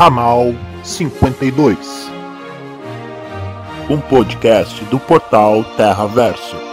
Ramal 52, um podcast do portal Terra Verso.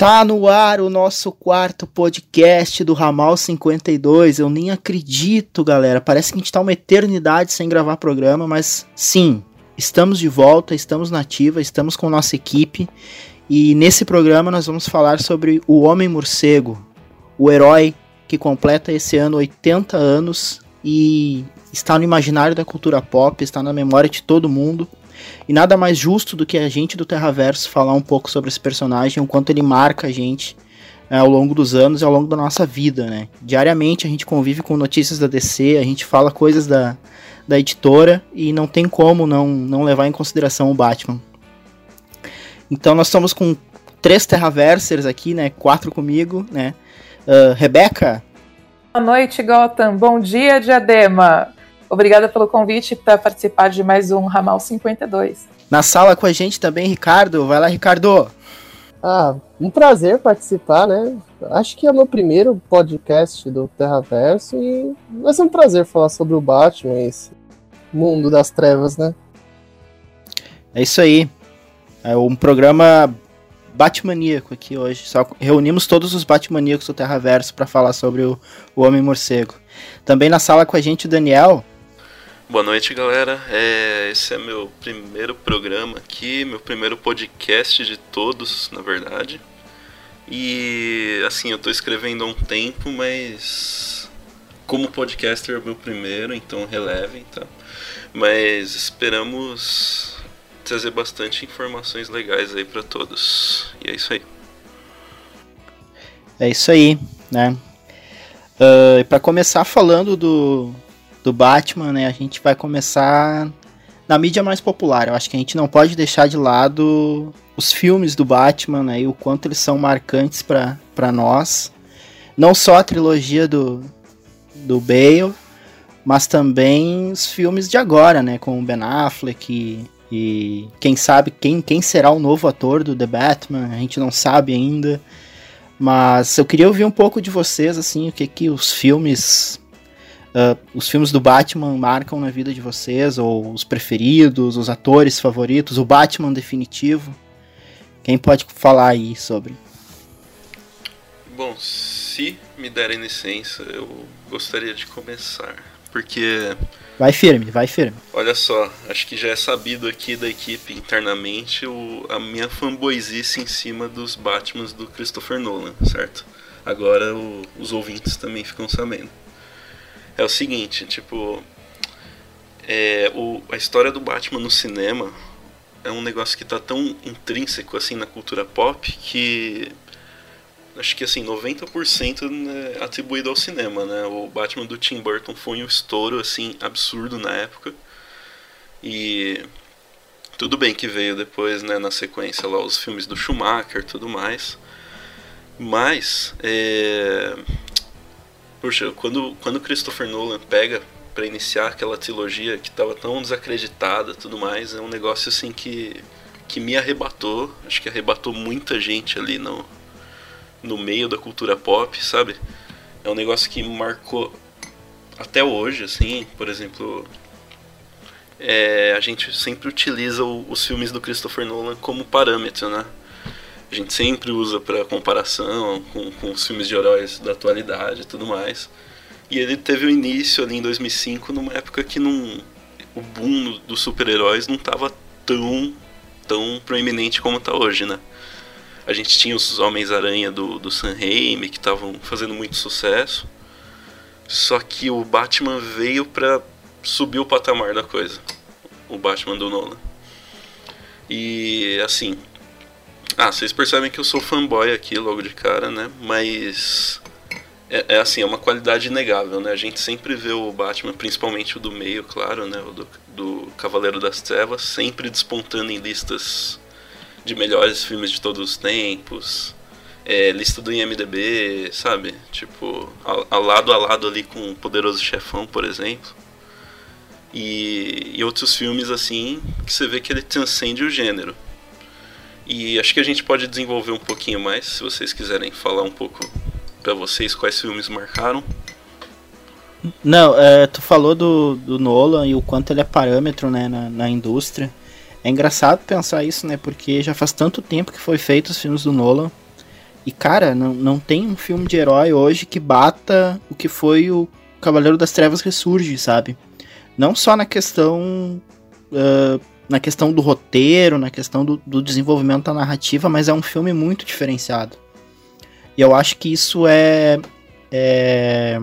Tá no ar o nosso quarto podcast do Ramal 52. Eu nem acredito, galera. Parece que a gente tá uma eternidade sem gravar programa, mas sim, estamos de volta, estamos na estamos com nossa equipe. E nesse programa nós vamos falar sobre o Homem Morcego, o herói que completa esse ano 80 anos e está no imaginário da cultura pop, está na memória de todo mundo. E nada mais justo do que a gente do Terraverso falar um pouco sobre esse personagem, o quanto ele marca a gente é, ao longo dos anos e ao longo da nossa vida, né? Diariamente a gente convive com notícias da DC, a gente fala coisas da, da editora e não tem como não, não levar em consideração o Batman. Então nós estamos com três Terraversers aqui, né? Quatro comigo, né? Uh, Rebeca. Boa noite, Gotham. Bom dia, Diadema. Obrigada pelo convite para participar de mais um Ramal 52. Na sala com a gente também, Ricardo. Vai lá, Ricardo. Ah, um prazer participar, né? Acho que é o meu primeiro podcast do Terraverso e vai ser um prazer falar sobre o Batman, esse mundo das trevas, né? É isso aí. É um programa Batmaníaco aqui hoje. Só reunimos todos os Batmaníacos do Terraverso para falar sobre o, o Homem Morcego. Também na sala com a gente o Daniel. Boa noite, galera. É, esse é meu primeiro programa aqui, meu primeiro podcast de todos, na verdade. E assim, eu tô escrevendo há um tempo, mas como podcaster é o meu primeiro, então relevem, tá? Mas esperamos trazer bastante informações legais aí para todos. E é isso aí. É isso aí, né? Uh, para começar falando do, do Batman, né, a gente vai começar na mídia mais popular. Eu acho que a gente não pode deixar de lado os filmes do Batman né, e o quanto eles são marcantes para nós. Não só a trilogia do, do Bale, mas também os filmes de agora, né, com o Ben Affleck e, e quem sabe quem, quem será o novo ator do The Batman, a gente não sabe ainda. Mas eu queria ouvir um pouco de vocês, assim, o que que os filmes Uh, os filmes do Batman marcam na vida de vocês, ou os preferidos, os atores favoritos, o Batman definitivo? Quem pode falar aí sobre? Bom, se me derem licença, eu gostaria de começar. Porque. Vai firme, vai firme. Olha só, acho que já é sabido aqui da equipe internamente o, a minha fanboyzice em cima dos Batmans do Christopher Nolan, certo? Agora o, os ouvintes também ficam sabendo é o seguinte, tipo, é, o, a história do Batman no cinema é um negócio que tá tão intrínseco assim na cultura pop que acho que assim 90% né, atribuído ao cinema, né? O Batman do Tim Burton foi um estouro assim absurdo na época. E tudo bem que veio depois, né, na sequência lá os filmes do Schumacher, tudo mais. Mas é, Puxa, quando, quando Christopher Nolan pega para iniciar aquela trilogia que estava tão desacreditada tudo mais, é um negócio assim que, que me arrebatou. Acho que arrebatou muita gente ali no, no meio da cultura pop, sabe? É um negócio que marcou até hoje, assim, por exemplo. É, a gente sempre utiliza o, os filmes do Christopher Nolan como parâmetro, né? A gente sempre usa para comparação com, com os filmes de heróis da atualidade e tudo mais. E ele teve o início ali em 2005, numa época que não o boom dos super-heróis não estava tão, tão proeminente como está hoje, né? A gente tinha os Homens-Aranha do, do Sam Raimi, que estavam fazendo muito sucesso. Só que o Batman veio pra subir o patamar da coisa. O Batman do Nolan. E assim. Ah, vocês percebem que eu sou fanboy aqui logo de cara, né? Mas. É, é, assim, é uma qualidade inegável, né? A gente sempre vê o Batman, principalmente o do meio, claro, né? O do, do Cavaleiro das Trevas, sempre despontando em listas de melhores filmes de todos os tempos. É, lista do IMDB, sabe? Tipo, a, a lado a lado ali com o Poderoso Chefão, por exemplo. E, e outros filmes assim, que você vê que ele transcende o gênero. E acho que a gente pode desenvolver um pouquinho mais, se vocês quiserem falar um pouco para vocês quais filmes marcaram. Não, é, tu falou do, do Nolan e o quanto ele é parâmetro né, na, na indústria. É engraçado pensar isso, né? Porque já faz tanto tempo que foi feito os filmes do Nolan. E, cara, não, não tem um filme de herói hoje que bata o que foi o Cavaleiro das Trevas Ressurge, sabe? Não só na questão. Uh, na questão do roteiro, na questão do, do desenvolvimento da narrativa, mas é um filme muito diferenciado. E eu acho que isso é. É,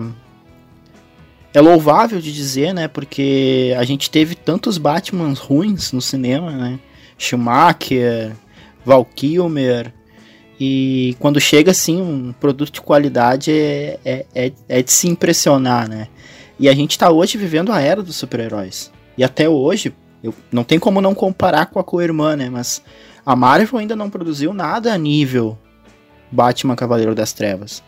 é louvável de dizer, né? Porque a gente teve tantos Batmans ruins no cinema, né? Schumacher, Val Kilmer. E quando chega assim um produto de qualidade é, é, é, é de se impressionar, né? E a gente tá hoje vivendo a era dos super-heróis. E até hoje, eu, não tem como não comparar com a co-irmã, né? Mas a Marvel ainda não produziu nada a nível Batman Cavaleiro das Trevas.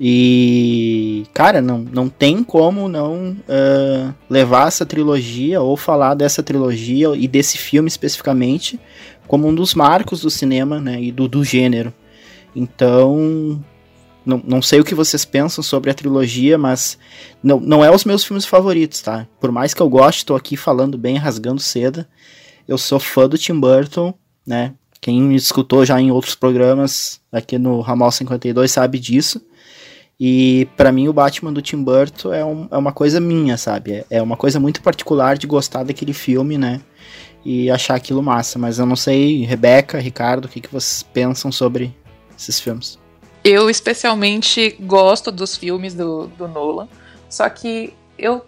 E, cara, não, não tem como não uh, levar essa trilogia ou falar dessa trilogia e desse filme especificamente como um dos marcos do cinema né, e do, do gênero. Então, não, não sei o que vocês pensam sobre a trilogia, mas não, não é os meus filmes favoritos, tá? Por mais que eu goste, tô aqui falando bem, rasgando seda. Eu sou fã do Tim Burton, né? Quem me escutou já em outros programas aqui no Ramal 52 sabe disso. E para mim o Batman do Tim Burton é, um, é uma coisa minha, sabe? É, é uma coisa muito particular de gostar daquele filme, né? E achar aquilo massa. Mas eu não sei, Rebeca, Ricardo, o que, que vocês pensam sobre esses filmes? Eu especialmente gosto dos filmes do, do Nolan, só que eu.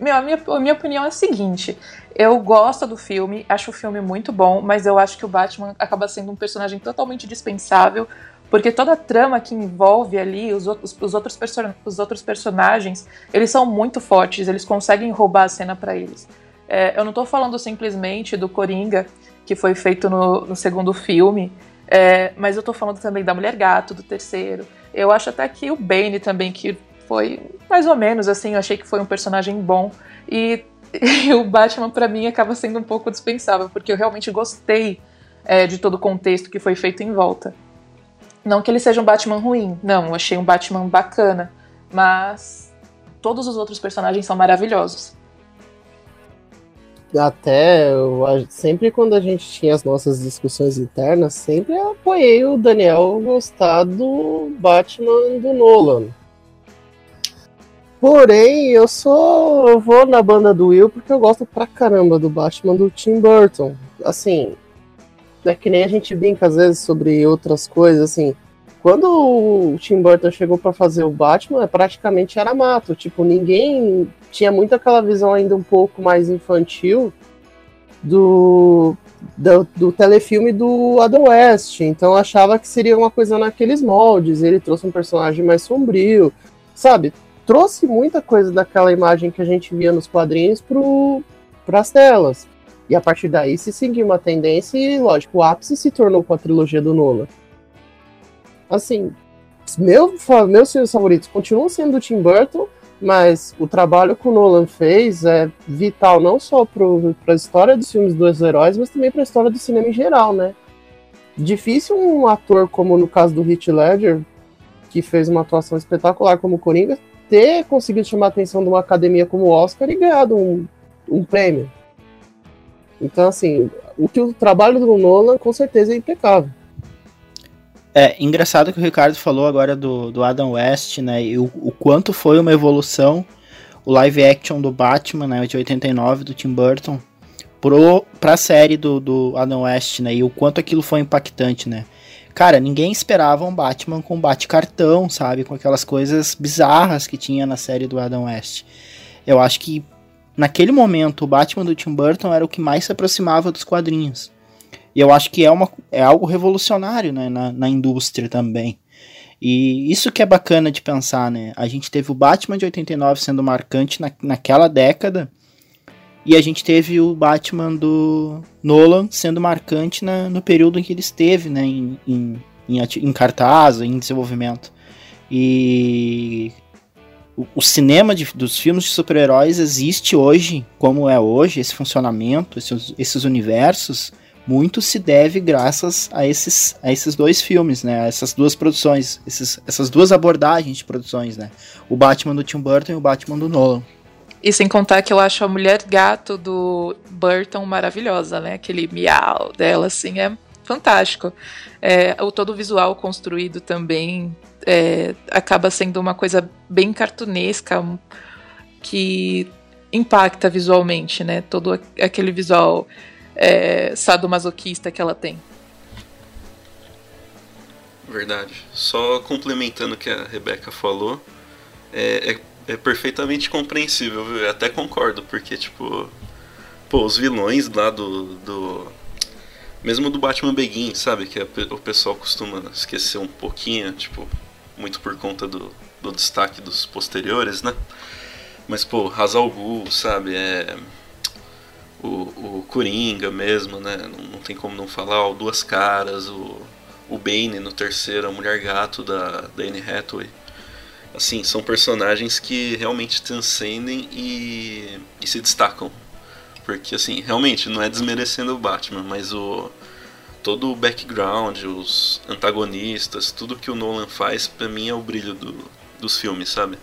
Meu, a, minha, a minha opinião é a seguinte: eu gosto do filme, acho o filme muito bom, mas eu acho que o Batman acaba sendo um personagem totalmente dispensável porque toda a trama que envolve ali os outros, os outros, os outros personagens, eles são muito fortes, eles conseguem roubar a cena para eles. É, eu não estou falando simplesmente do Coringa, que foi feito no, no segundo filme, é, mas eu estou falando também da Mulher Gato, do terceiro. Eu acho até que o Bane também, que foi mais ou menos assim, eu achei que foi um personagem bom. E, e o Batman, para mim, acaba sendo um pouco dispensável, porque eu realmente gostei é, de todo o contexto que foi feito em volta. Não que ele seja um Batman ruim, não, eu achei um Batman bacana, mas todos os outros personagens são maravilhosos. Até sempre quando a gente tinha as nossas discussões internas, sempre apoiei o Daniel gostar do Batman do Nolan. Porém, eu sou. Eu vou na banda do Will porque eu gosto pra caramba do Batman do Tim Burton. Assim, é que nem a gente brinca às vezes sobre outras coisas, assim. Quando o Tim Burton chegou para fazer o Batman, praticamente era mato. Tipo, ninguém tinha muito aquela visão ainda um pouco mais infantil do, do, do telefilme do Adam West. Então achava que seria uma coisa naqueles moldes. Ele trouxe um personagem mais sombrio, sabe? Trouxe muita coisa daquela imagem que a gente via nos quadrinhos para as telas. E a partir daí se seguiu uma tendência e, lógico, o ápice se tornou com a trilogia do Nolan. Assim, meu, meus filmes favoritos continuam sendo do Tim Burton, mas o trabalho que o Nolan fez é vital não só para a história dos filmes dos heróis, mas também para a história do cinema em geral, né? Difícil um ator como no caso do Heath Ledger, que fez uma atuação espetacular como Coringa, ter conseguido chamar a atenção de uma academia como o Oscar e ganhado um, um prêmio. Então, assim, o que o trabalho do Nolan com certeza é impecável. É engraçado que o Ricardo falou agora do, do Adam West, né? E o, o quanto foi uma evolução o live action do Batman, né, de 89, do Tim Burton, pro, pra série do, do Adam West, né, e o quanto aquilo foi impactante, né. Cara, ninguém esperava um Batman com bate-cartão, sabe, com aquelas coisas bizarras que tinha na série do Adam West. Eu acho que naquele momento o Batman do Tim Burton era o que mais se aproximava dos quadrinhos. E eu acho que é, uma, é algo revolucionário né, na, na indústria também. E isso que é bacana de pensar, né? A gente teve o Batman de 89 sendo marcante na, naquela década, e a gente teve o Batman do Nolan sendo marcante na, no período em que ele esteve, né? Em, em, em, em cartaz, em desenvolvimento. E o, o cinema de, dos filmes de super-heróis existe hoje, como é hoje, esse funcionamento, esses, esses universos, muito se deve graças a esses, a esses dois filmes, né? A essas duas produções, esses, essas duas abordagens de produções, né? O Batman do Tim Burton e o Batman do Nolan. E sem contar que eu acho a mulher gato do Burton maravilhosa, né? Aquele miau dela, assim, é fantástico. É, o todo o visual construído também é, acaba sendo uma coisa bem cartunesca que impacta visualmente, né? Todo aquele visual é, sadomasoquista que ela tem. Verdade. Só complementando o que a Rebeca falou, é, é, é perfeitamente compreensível, viu? Eu até concordo, porque, tipo, pô, os vilões lá do. do mesmo do Batman Begin, sabe? Que o pessoal costuma esquecer um pouquinho, tipo, muito por conta do, do destaque dos posteriores, né? Mas, pô, Hazal Ghul, sabe? É o, o Coringa mesmo, né? Não, não, tem como não falar, o Duas Caras, o, o Bane no terceiro, a Mulher Gato da, da Anne Hathaway. Assim, são personagens que realmente transcendem e, e se destacam. Porque, assim, realmente, não é desmerecendo o Batman, mas o todo o background, os antagonistas, tudo que o Nolan faz, pra mim é o brilho do, dos filmes, sabe?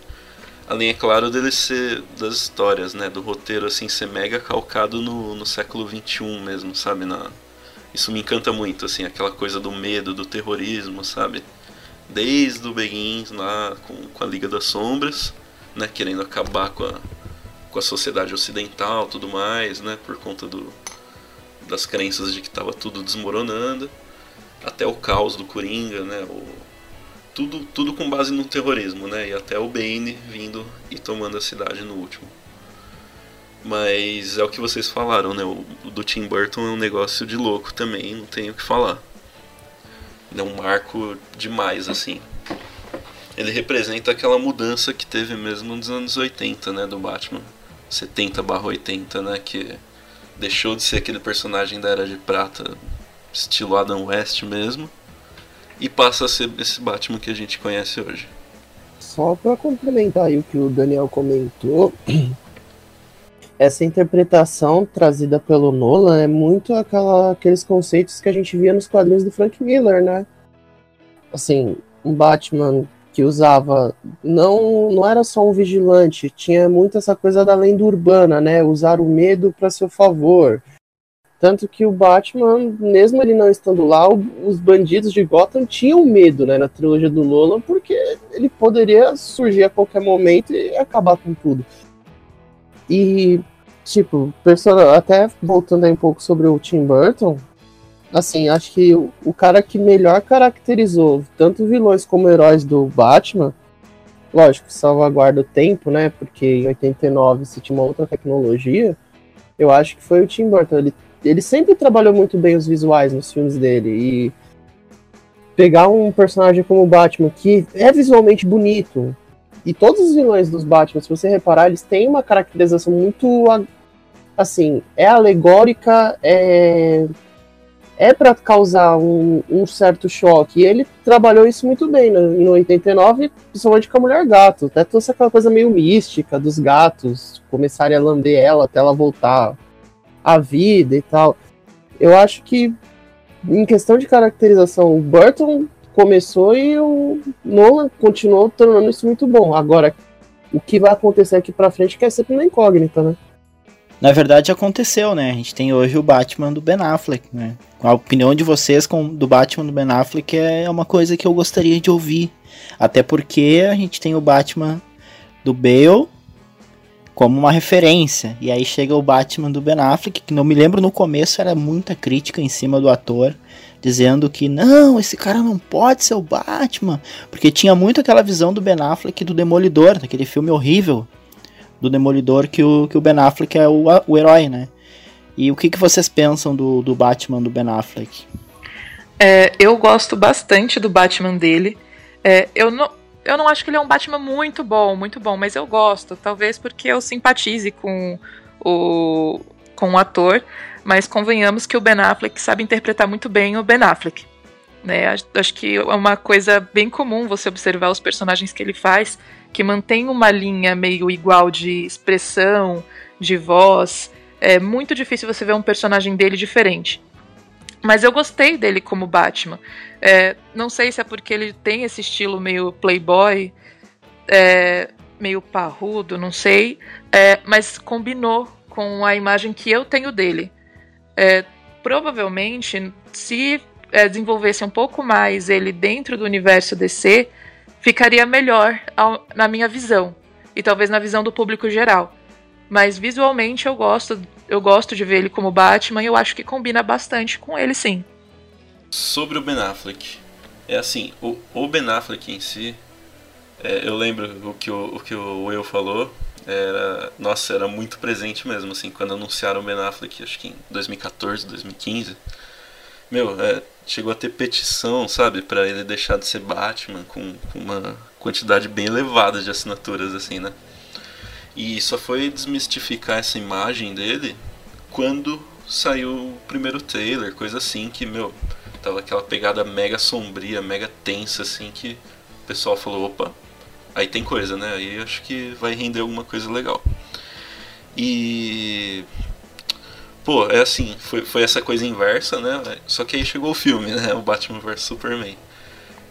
Além, é claro, dele ser das histórias, né? Do roteiro, assim, ser mega calcado no, no século XXI mesmo, sabe? Na, isso me encanta muito, assim, aquela coisa do medo, do terrorismo, sabe? Desde o Begins lá com, com a Liga das Sombras, né? Querendo acabar com a, com a sociedade ocidental tudo mais, né? Por conta do, das crenças de que estava tudo desmoronando. Até o caos do Coringa, né? O, tudo, tudo com base no terrorismo, né? E até o Bane vindo e tomando a cidade no último. Mas é o que vocês falaram, né? O, o do Tim Burton é um negócio de louco também, não tenho o que falar. É um marco demais, assim. Ele representa aquela mudança que teve mesmo nos anos 80, né? Do Batman. 70 80, né? Que deixou de ser aquele personagem da Era de Prata, estilo Adam West mesmo e passa a ser esse Batman que a gente conhece hoje. Só para complementar aí o que o Daniel comentou, essa interpretação trazida pelo Nolan é muito aquela, aqueles conceitos que a gente via nos quadrinhos do Frank Miller, né? Assim, um Batman que usava não não era só um vigilante, tinha muito essa coisa da lenda urbana, né? Usar o medo para seu favor. Tanto que o Batman, mesmo ele não estando lá, os bandidos de Gotham tinham medo, né, na trilogia do Nolan, porque ele poderia surgir a qualquer momento e acabar com tudo. E, tipo, até voltando aí um pouco sobre o Tim Burton, assim, acho que o, o cara que melhor caracterizou tanto vilões como heróis do Batman, lógico, salvaguarda o tempo, né, porque em 89 se tinha uma outra tecnologia, eu acho que foi o Tim Burton. Ele ele sempre trabalhou muito bem os visuais nos filmes dele e pegar um personagem como o Batman que é visualmente bonito e todos os vilões dos Batman, se você reparar, eles têm uma caracterização muito assim, é alegórica, é é para causar um, um, certo choque. E ele trabalhou isso muito bem no, em 89, principalmente com a Mulher Gato. Até trouxe aquela coisa meio mística dos gatos começarem a lamber ela até ela voltar a vida e tal. Eu acho que, em questão de caracterização, o Burton começou e o Nolan continuou tornando isso muito bom. Agora, o que vai acontecer aqui pra frente que é sempre uma incógnita, né? Na verdade aconteceu, né? A gente tem hoje o Batman do Ben Affleck, né? A opinião de vocês com, do Batman do Ben Affleck é uma coisa que eu gostaria de ouvir. Até porque a gente tem o Batman do Bale como uma referência. E aí chega o Batman do Ben Affleck, que não me lembro no começo era muita crítica em cima do ator, dizendo que não, esse cara não pode ser o Batman, porque tinha muito aquela visão do Ben Affleck do Demolidor, daquele filme horrível do Demolidor que o, que o Ben Affleck é o, o herói, né? E o que, que vocês pensam do, do Batman do Ben Affleck? É, eu gosto bastante do Batman dele. É, eu, não, eu não acho que ele é um Batman muito bom, muito bom, mas eu gosto. Talvez porque eu simpatize com o, com o ator, mas convenhamos que o Ben Affleck sabe interpretar muito bem o Ben Affleck. Né? Acho que é uma coisa bem comum você observar os personagens que ele faz, que mantém uma linha meio igual de expressão, de voz, é muito difícil você ver um personagem dele diferente. Mas eu gostei dele como Batman. É, não sei se é porque ele tem esse estilo meio playboy, é, meio parrudo, não sei. É, mas combinou com a imagem que eu tenho dele. É, provavelmente, se é, desenvolvesse um pouco mais ele dentro do universo DC, ficaria melhor ao, na minha visão. E talvez na visão do público geral. Mas visualmente eu gosto, eu gosto de ver ele como Batman e eu acho que combina bastante com ele sim. Sobre o Ben Affleck. É assim, o, o Ben Affleck em si, é, eu lembro o que o, o que o Will falou, era, nossa, era muito presente mesmo, assim, quando anunciaram o Ben Affleck, acho que em 2014, 2015. Meu, é, chegou a ter petição, sabe, para ele deixar de ser Batman com, com uma quantidade bem elevada de assinaturas, assim, né? E só foi desmistificar essa imagem dele quando saiu o primeiro trailer, coisa assim, que, meu, tava aquela pegada mega sombria, mega tensa, assim, que o pessoal falou, opa, aí tem coisa, né? Aí acho que vai render alguma coisa legal. E. Pô, é assim, foi, foi essa coisa inversa, né? Só que aí chegou o filme, né? O Batman vs Superman.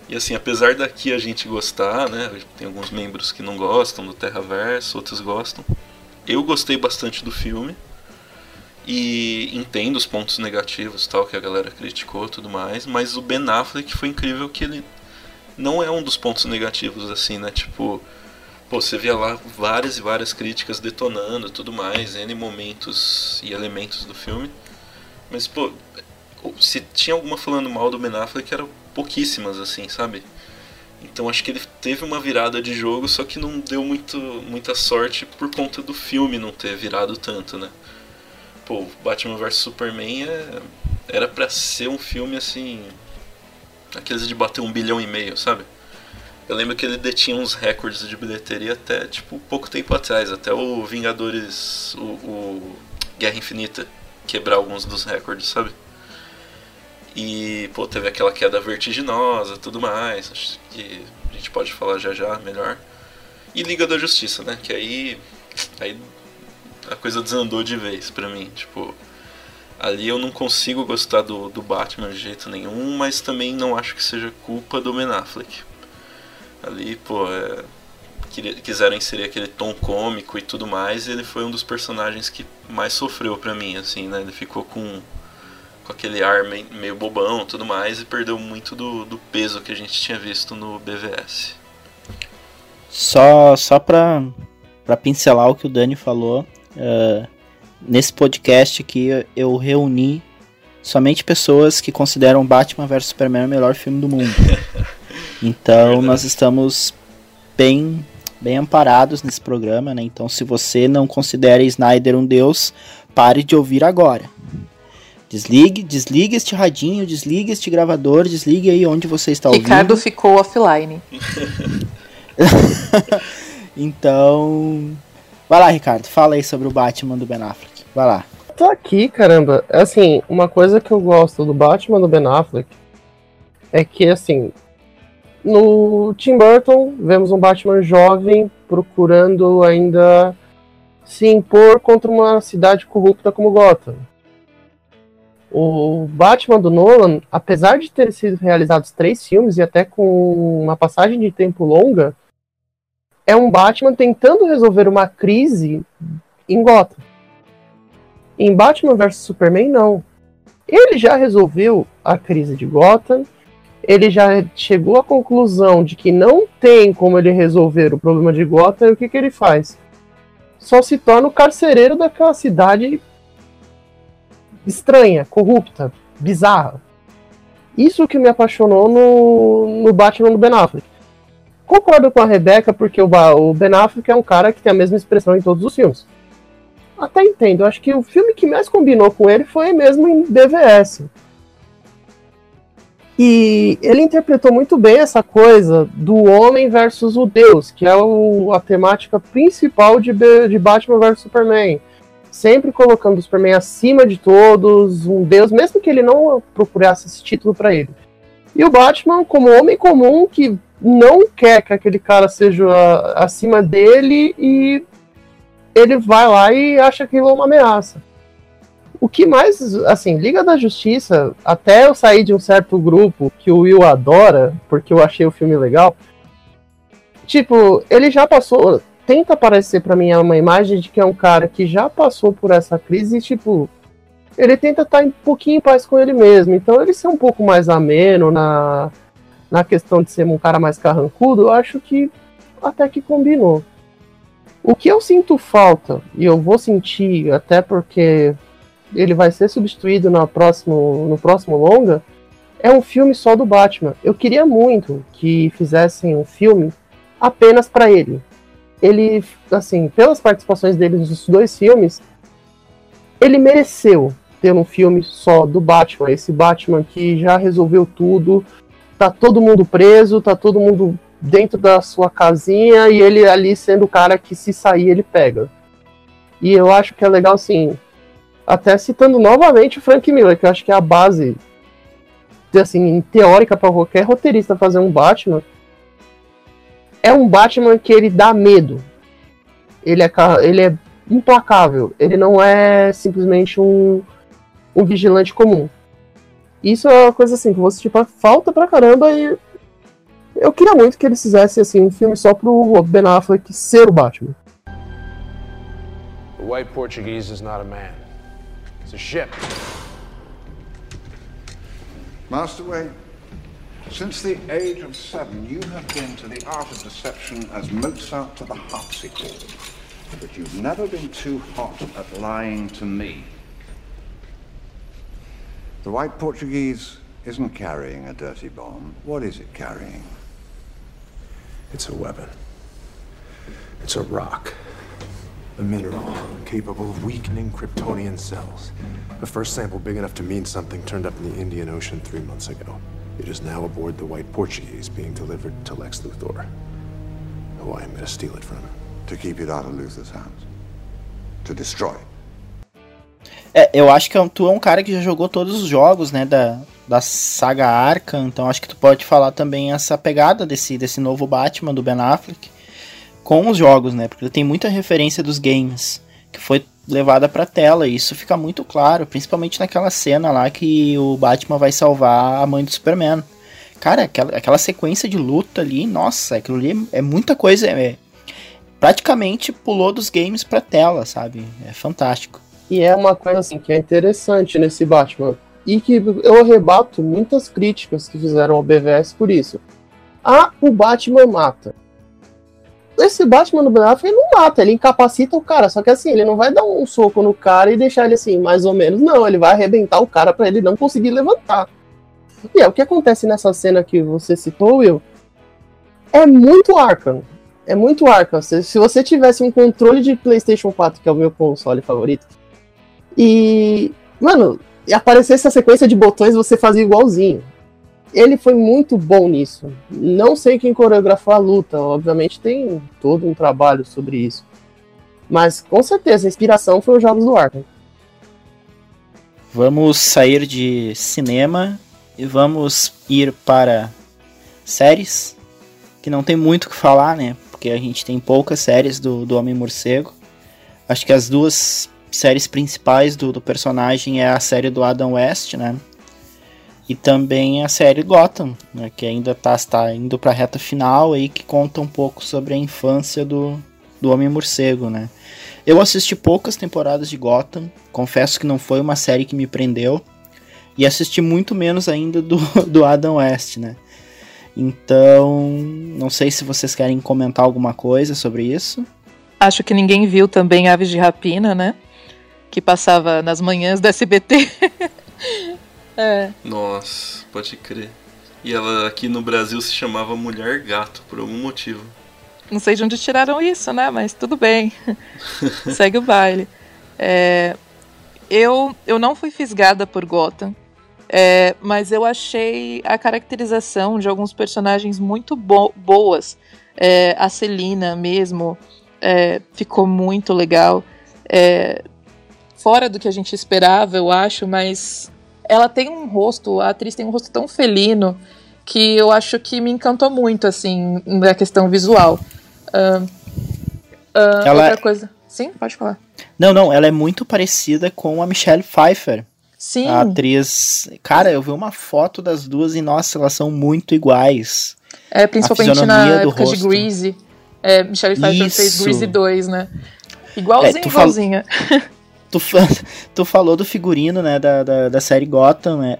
E assim, apesar daqui a gente gostar, né? Tem alguns membros que não gostam do Terraverso, outros gostam. Eu gostei bastante do filme. E entendo os pontos negativos tal que a galera criticou tudo mais, mas o Ben Affleck foi incrível que ele não é um dos pontos negativos assim, né? Tipo, pô, você via lá várias e várias críticas detonando tudo mais, N momentos e elementos do filme. Mas pô, se tinha alguma falando mal do Ben Affleck era pouquíssimas, assim, sabe? Então acho que ele teve uma virada de jogo, só que não deu muito, muita sorte por conta do filme não ter virado tanto, né? Pô, Batman vs Superman é, era para ser um filme assim. Aqueles de bater um bilhão e meio, sabe? Eu lembro que ele detinha uns recordes de bilheteria até, tipo, pouco tempo atrás, até o Vingadores, o, o Guerra Infinita quebrar alguns dos recordes, sabe? E, pô, teve aquela queda vertiginosa tudo mais. Acho que a gente pode falar já já melhor. E Liga da Justiça, né? Que aí. Aí a coisa desandou de vez pra mim. Tipo, ali eu não consigo gostar do, do Batman de jeito nenhum, mas também não acho que seja culpa do Ben Affleck. Ali, pô, é, quiseram inserir aquele tom cômico e tudo mais, e ele foi um dos personagens que mais sofreu pra mim, assim, né? Ele ficou com com aquele ar meio, meio bobão tudo mais e perdeu muito do, do peso que a gente tinha visto no BVS. Só, só pra, pra pincelar o que o Dani falou, uh, nesse podcast aqui eu reuni somente pessoas que consideram Batman vs Superman o melhor filme do mundo. Então nós estamos bem bem amparados nesse programa, né? Então se você não considera Snyder um deus, pare de ouvir agora. Desligue, desligue este radinho, desligue este gravador, desligue aí onde você está ouvindo. Ricardo ficou offline. então, vai lá, Ricardo, fala aí sobre o Batman do Ben Affleck. Vai lá. Tô aqui, caramba. Assim, uma coisa que eu gosto do Batman do Ben Affleck é que, assim, no Tim Burton, vemos um Batman jovem procurando ainda se impor contra uma cidade corrupta como Gotham. O Batman do Nolan, apesar de ter sido realizados três filmes e até com uma passagem de tempo longa, é um Batman tentando resolver uma crise em Gotham. Em Batman vs Superman, não. Ele já resolveu a crise de Gotham, ele já chegou à conclusão de que não tem como ele resolver o problema de Gotham, e o que, que ele faz? só se torna o carcereiro daquela cidade estranha, corrupta, bizarra. Isso que me apaixonou no, no Batman do Ben Affleck. Concordo com a Rebecca, porque o, o Ben Affleck é um cara que tem a mesma expressão em todos os filmes. Até entendo, acho que o filme que mais combinou com ele foi mesmo em DVS. E ele interpretou muito bem essa coisa do homem versus o Deus, que é o, a temática principal de, de Batman vs Superman. Sempre colocando o Superman acima de todos, um Deus, mesmo que ele não procurasse esse título para ele. E o Batman, como homem comum, que não quer que aquele cara seja acima dele e ele vai lá e acha aquilo uma ameaça. O que mais, assim, Liga da Justiça, até eu sair de um certo grupo que o Will adora, porque eu achei o filme legal. Tipo, ele já passou. Tenta aparecer para mim uma imagem de que é um cara que já passou por essa crise e, tipo, ele tenta estar tá um pouquinho em paz com ele mesmo. Então, ele ser um pouco mais ameno na, na questão de ser um cara mais carrancudo, eu acho que até que combinou. O que eu sinto falta, e eu vou sentir até porque ele vai ser substituído no próximo, no próximo longa, é um filme só do Batman. Eu queria muito que fizessem um filme apenas para ele. Ele, assim, pelas participações dele nos dois filmes, ele mereceu ter um filme só do Batman. Esse Batman que já resolveu tudo, tá todo mundo preso, tá todo mundo dentro da sua casinha e ele ali sendo o cara que se sair ele pega. E eu acho que é legal assim, até citando novamente o Frank Miller, que eu acho que é a base, assim, teórica para qualquer roteirista fazer um Batman. É um Batman que ele dá medo. Ele é, ele é implacável. Ele não é simplesmente um, um vigilante comum. Isso é uma coisa assim que você tipo, falta pra caramba e eu queria muito que eles fizessem assim um filme só pro Ben Affleck ser o Batman. The white Portuguese is not a man. It's a ship. Master Wayne, since the age of seven, you have been to the art of deception as Mozart to the harpsichord. But you've never been too hot at lying to me. The white Portuguese isn't carrying a dirty bomb. What is it carrying? It's a weapon. It's a rock. A mineral capable of weakening Kryptonian cells. The first sample big enough to mean something turned up in the Indian Ocean three months ago. It is now aboard the White Portuguese being delivered to Lex Luthor, who I am going to steal it from. Him. To keep it out of Luthor's hands. To destroy it. É, eu acho que tu é um cara que já jogou todos os jogos, né, da, da saga Arkham, então acho que tu pode falar também essa pegada desse, desse novo Batman do Ben Affleck com os jogos, né? Porque tem muita referência dos games que foi levada para tela e isso fica muito claro, principalmente naquela cena lá que o Batman vai salvar a mãe do Superman. Cara, aquela, aquela sequência de luta ali, nossa, aquilo ali é muita coisa, é, praticamente pulou dos games pra tela, sabe? É fantástico. E é uma coisa assim que é interessante nesse Batman e que eu rebato muitas críticas que fizeram ao BVS por isso. Ah, o Batman mata esse Batman do Ben Affleck não mata, ele incapacita o cara. Só que assim, ele não vai dar um soco no cara e deixar ele assim, mais ou menos. Não, ele vai arrebentar o cara para ele não conseguir levantar. E é o que acontece nessa cena que você citou, Will. É muito Arkham. É muito Arkham. Se, se você tivesse um controle de PlayStation 4, que é o meu console favorito, e. Mano, aparecesse a sequência de botões, você fazia igualzinho ele foi muito bom nisso. Não sei quem coreografou a luta, obviamente tem todo um trabalho sobre isso. Mas com certeza a inspiração foi os Jogos do Arkham. Vamos sair de cinema e vamos ir para séries, que não tem muito o que falar, né? Porque a gente tem poucas séries do, do Homem-Morcego. Acho que as duas séries principais do, do personagem é a série do Adam West, né? E também a série Gotham, né, que ainda está tá indo para a reta final aí, que conta um pouco sobre a infância do, do Homem-Morcego, né. Eu assisti poucas temporadas de Gotham, confesso que não foi uma série que me prendeu, e assisti muito menos ainda do, do Adam West, né. Então, não sei se vocês querem comentar alguma coisa sobre isso. Acho que ninguém viu também Aves de Rapina, né? Que passava nas manhãs do SBT. é. Nossa, pode crer. E ela aqui no Brasil se chamava Mulher Gato, por algum motivo. Não sei de onde tiraram isso, né? Mas tudo bem. Segue o baile. É, eu, eu não fui fisgada por Gotham, é, mas eu achei a caracterização de alguns personagens muito bo boas. É, a Celina mesmo é, ficou muito legal. É, fora do que a gente esperava, eu acho, mas ela tem um rosto, a atriz tem um rosto tão felino que eu acho que me encantou muito, assim, na questão visual. Uh, uh, ela... Outra coisa. Sim, pode falar. Não, não, ela é muito parecida com a Michelle Pfeiffer. Sim. A atriz. Cara, eu vi uma foto das duas e, nossa, elas são muito iguais. É, principalmente na época rosto. de Greasy. É, Michelle Pfeiffer Isso. fez Greasy 2, né? Igualzinha, é, igualzinha. Fal... tu, tu falou do figurino, né, da, da, da série Gotham, né?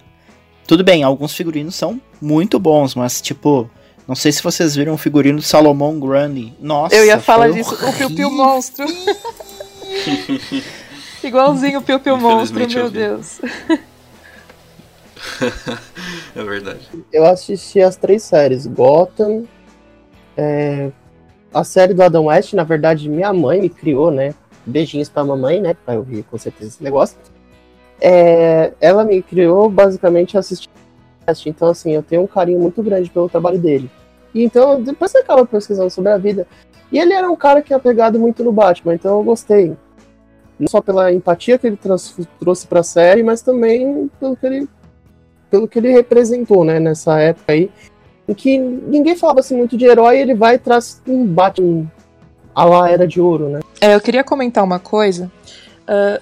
Tudo bem, alguns figurinos são muito bons, mas, tipo, não sei se vocês viram o figurino do Salomão Grundy. Nossa, Eu ia falar disso, o Piu Piu Monstro. Igualzinho o Piu Piu Monstro, meu Deus. é verdade. Eu assisti as três séries: Gotham, é, a série do Adam West, na verdade, minha mãe me criou, né? Beijinhos pra mamãe, né? Vai ouvir com certeza esse negócio. É, ela me criou basicamente assistindo. Então, assim, eu tenho um carinho muito grande pelo trabalho dele. E então, depois você acaba pesquisando sobre a vida. E ele era um cara que é apegado muito no Batman, então eu gostei. Não só pela empatia que ele trouxe pra série, mas também pelo que ele, pelo que ele representou, né, nessa época aí. Em que ninguém falava assim muito de herói, ele vai e traz um Batman a lá Era de Ouro, né? É, eu queria comentar uma coisa. Uh,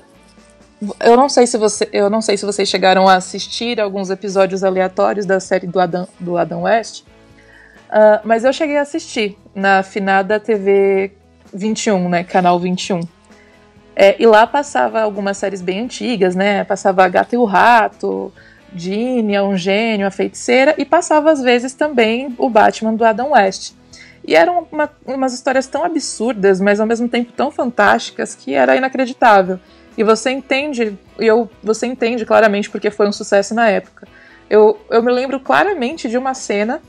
eu não sei se você, eu não sei se vocês chegaram a assistir alguns episódios aleatórios da série do Adam, do Adam West, uh, mas eu cheguei a assistir na finada TV 21, né, canal 21. É, e lá passava algumas séries bem antigas, né? Passava a Gata e o Rato, Ginny, um gênio, a feiticeira, e passava às vezes também o Batman do Adam West. E eram uma, umas histórias tão absurdas, mas ao mesmo tempo tão fantásticas que era inacreditável. E você entende, e eu, você entende claramente porque foi um sucesso na época. Eu, eu me lembro claramente de uma cena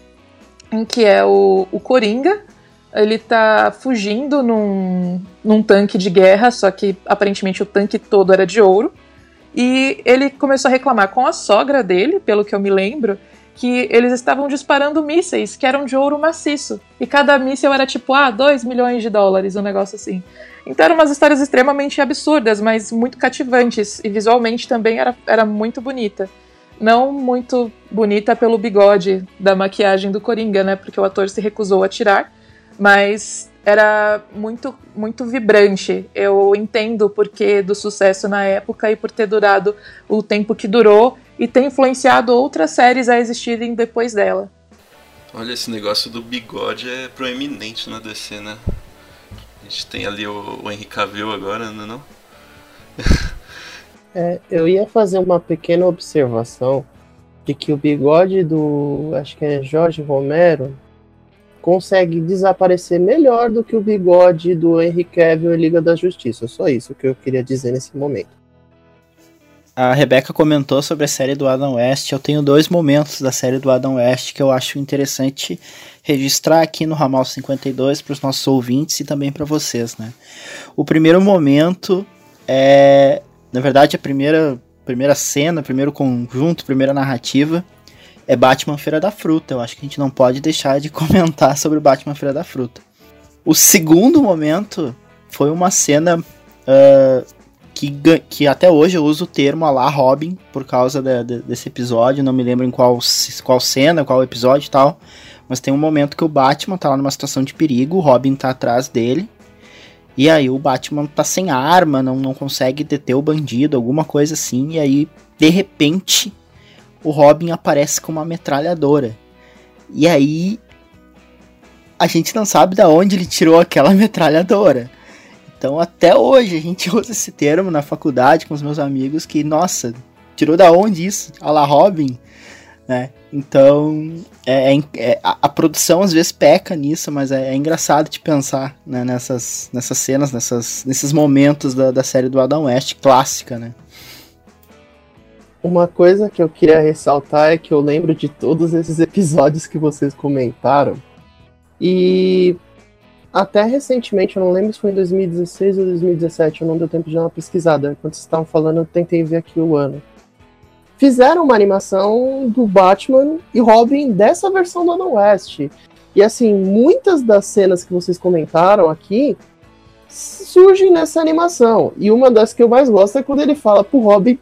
em que é o, o Coringa, ele tá fugindo num, num tanque de guerra, só que aparentemente o tanque todo era de ouro. E ele começou a reclamar com a sogra dele, pelo que eu me lembro, que eles estavam disparando mísseis que eram de ouro maciço. E cada míssil era tipo, ah, 2 milhões de dólares, um negócio assim. Então eram umas histórias extremamente absurdas, mas muito cativantes. E visualmente também era, era muito bonita. Não muito bonita pelo bigode da maquiagem do Coringa, né? Porque o ator se recusou a tirar. Mas era muito, muito vibrante. Eu entendo o porquê do sucesso na época e por ter durado o tempo que durou e ter influenciado outras séries a existirem depois dela. Olha, esse negócio do bigode é proeminente na DC, né? A gente tem ali o, o Henry Cavill agora, não é não? é, eu ia fazer uma pequena observação de que o bigode do, acho que é Jorge Romero, consegue desaparecer melhor do que o bigode do Henry Cavill em Liga da Justiça. Só isso que eu queria dizer nesse momento. A Rebeca comentou sobre a série do Adam West. Eu tenho dois momentos da série do Adam West que eu acho interessante registrar aqui no Ramal 52 para os nossos ouvintes e também para vocês, né? O primeiro momento é, na verdade, a primeira primeira cena, primeiro conjunto, primeira narrativa é Batman Feira da Fruta. Eu acho que a gente não pode deixar de comentar sobre Batman Feira da Fruta. O segundo momento foi uma cena uh, que, que até hoje eu uso o termo lá Robin por causa de, de, desse episódio, não me lembro em qual, qual cena, qual episódio e tal, mas tem um momento que o Batman tá lá numa situação de perigo, o Robin tá atrás dele, e aí o Batman tá sem arma, não, não consegue deter o bandido, alguma coisa assim, e aí de repente o Robin aparece com uma metralhadora. E aí a gente não sabe de onde ele tirou aquela metralhadora. Então até hoje a gente usa esse termo na faculdade com os meus amigos que, nossa, tirou da onde isso? A la Robin, né? Então, é, é, é a, a, produção às vezes peca nisso, mas é, é engraçado de pensar né, nessas, nessas cenas, nessas, nesses momentos da, da série do Adam West clássica, né? Uma coisa que eu queria ressaltar é que eu lembro de todos esses episódios que vocês comentaram. E até recentemente, eu não lembro se foi em 2016 ou 2017, eu não deu tempo de dar uma pesquisada. Quando vocês estavam falando, eu tentei ver aqui o ano fizeram uma animação do Batman e Robin dessa versão do Adam West. E assim, muitas das cenas que vocês comentaram aqui surgem nessa animação. E uma das que eu mais gosto é quando ele fala pro Robin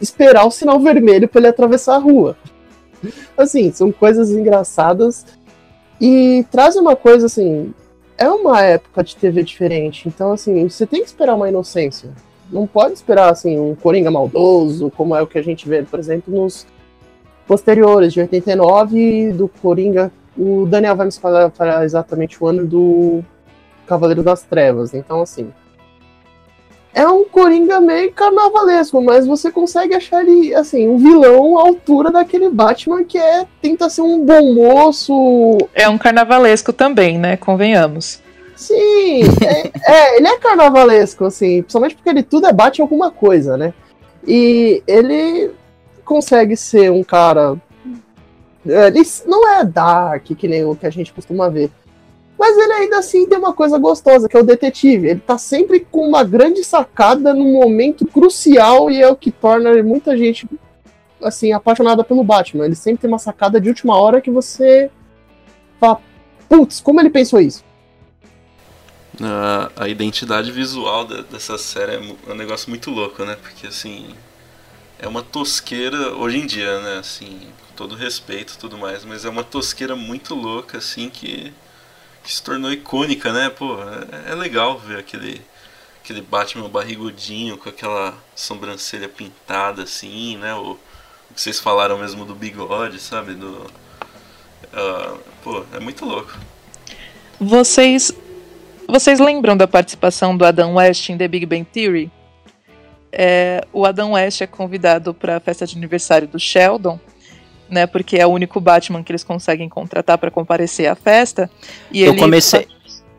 esperar o sinal vermelho para ele atravessar a rua. Assim, são coisas engraçadas e traz uma coisa assim, é uma época de TV diferente, então assim, você tem que esperar uma inocência não pode esperar assim um Coringa maldoso, como é o que a gente vê, por exemplo, nos posteriores de 89 do Coringa. O Daniel vai me falar para exatamente o ano do Cavaleiro das Trevas. Então, assim, é um Coringa meio carnavalesco, mas você consegue achar ele, assim, um vilão à altura daquele Batman que é tenta ser um bom moço. É um carnavalesco também, né? Convenhamos. Sim, é, é, ele é carnavalesco, assim, principalmente porque ele tudo é bate alguma coisa, né? E ele consegue ser um cara. Ele não é dark, que nem o que a gente costuma ver. Mas ele ainda assim tem uma coisa gostosa, que é o detetive. Ele tá sempre com uma grande sacada num momento crucial e é o que torna muita gente assim apaixonada pelo Batman. Ele sempre tem uma sacada de última hora que você fala, putz, como ele pensou isso? a, a identidade visual da, dessa série é um negócio muito louco, né? Porque assim é uma tosqueira hoje em dia, né? Assim, com todo respeito e tudo mais, mas é uma tosqueira muito louca, assim, que, que se tornou icônica, né? Pô, é, é legal ver aquele aquele Batman barrigudinho com aquela sobrancelha pintada, assim, né? O, o que vocês falaram mesmo do bigode, sabe? Do, uh, pô, é muito louco. Vocês vocês lembram da participação do Adam West em The Big Bang Theory? É, o Adam West é convidado para a festa de aniversário do Sheldon, né? Porque é o único Batman que eles conseguem contratar para comparecer à festa. E eu comecei,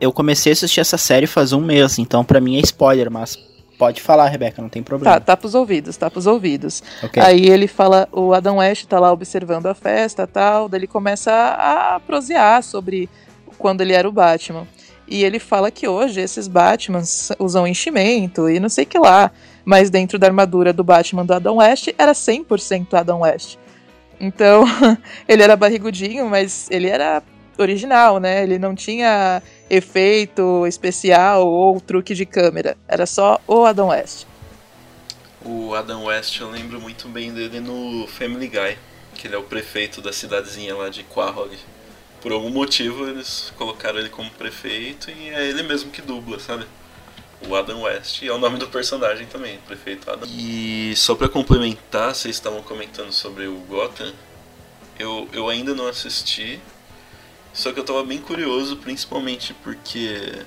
eu comecei a assistir essa série faz um mês, então para mim é spoiler, mas Pode falar, Rebeca, não tem problema. Tá, tá pros ouvidos, tá pros ouvidos. Okay. Aí ele fala, o Adam West tá lá observando a festa tal, daí ele começa a, a prosear sobre quando ele era o Batman. E ele fala que hoje esses Batmans usam enchimento e não sei o que lá. Mas dentro da armadura do Batman do Adam West era 100% Adam West. Então, ele era barrigudinho, mas ele era original, né? Ele não tinha efeito especial ou truque de câmera. Era só o Adam West. O Adam West eu lembro muito bem dele no Family Guy, que ele é o prefeito da cidadezinha lá de Quahog por algum motivo eles colocaram ele como prefeito e é ele mesmo que dubla, sabe? O Adam West. É o nome do personagem também, prefeito Adam. E só para complementar, vocês estavam comentando sobre o Gotham. Eu, eu ainda não assisti, só que eu tava bem curioso, principalmente porque,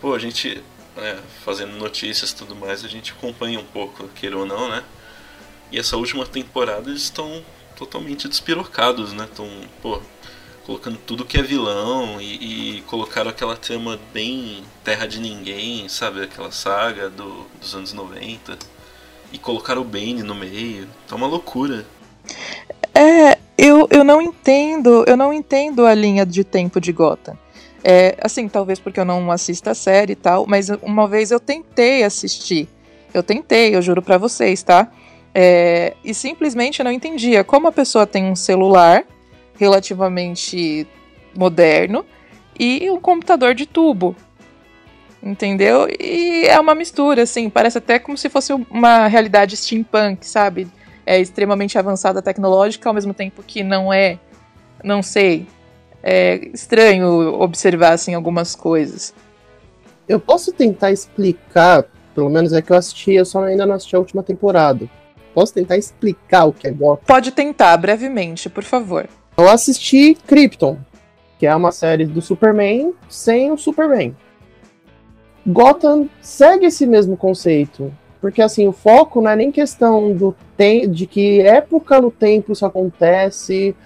pô, a gente, né, fazendo notícias e tudo mais, a gente acompanha um pouco, queira ou não, né? E essa última temporada eles estão totalmente despirocados, né? Estão, pô, colocando tudo que é vilão e, e colocaram aquela trama bem Terra de Ninguém, sabe? Aquela saga do, dos anos 90. E colocaram o Bane no meio. Tá uma loucura. É, eu, eu não entendo, eu não entendo a linha de tempo de Gotham. É, assim, talvez porque eu não assisto a série e tal, mas uma vez eu tentei assistir. Eu tentei, eu juro para vocês, tá? É, e simplesmente eu não entendia como a pessoa tem um celular relativamente moderno e um computador de tubo. Entendeu? E é uma mistura, assim, parece até como se fosse uma realidade steampunk, sabe? É extremamente avançada tecnológica, ao mesmo tempo que não é, não sei, é estranho observar, assim, algumas coisas. Eu posso tentar explicar, pelo menos é que eu assisti, eu só ainda não assisti a última temporada. Posso tentar explicar o que é Gotham? Pode tentar, brevemente, por favor. Eu assisti Krypton, que é uma série do Superman sem o Superman. Gotham segue esse mesmo conceito, Porque assim, o foco não é nem questão do de que época no tempo isso acontece,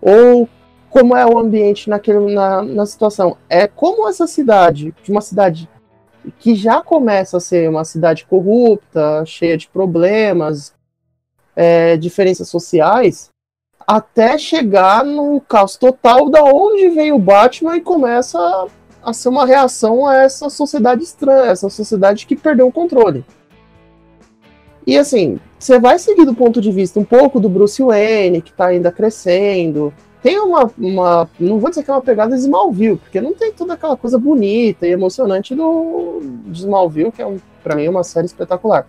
ou como é o ambiente naquele, na, na situação. É como essa cidade, de uma cidade que já começa a ser uma cidade corrupta, cheia de problemas, é, diferenças sociais, até chegar no caos total da onde veio o Batman e começa a, ser uma reação a essa sociedade estranha, essa sociedade que perdeu o controle. E assim, você vai seguir do ponto de vista um pouco do Bruce Wayne, que está ainda crescendo. Tem uma, uma. Não vou dizer que é uma pegada de Smallville, porque não tem toda aquela coisa bonita e emocionante do Smallville, que é, um, para mim, uma série espetacular.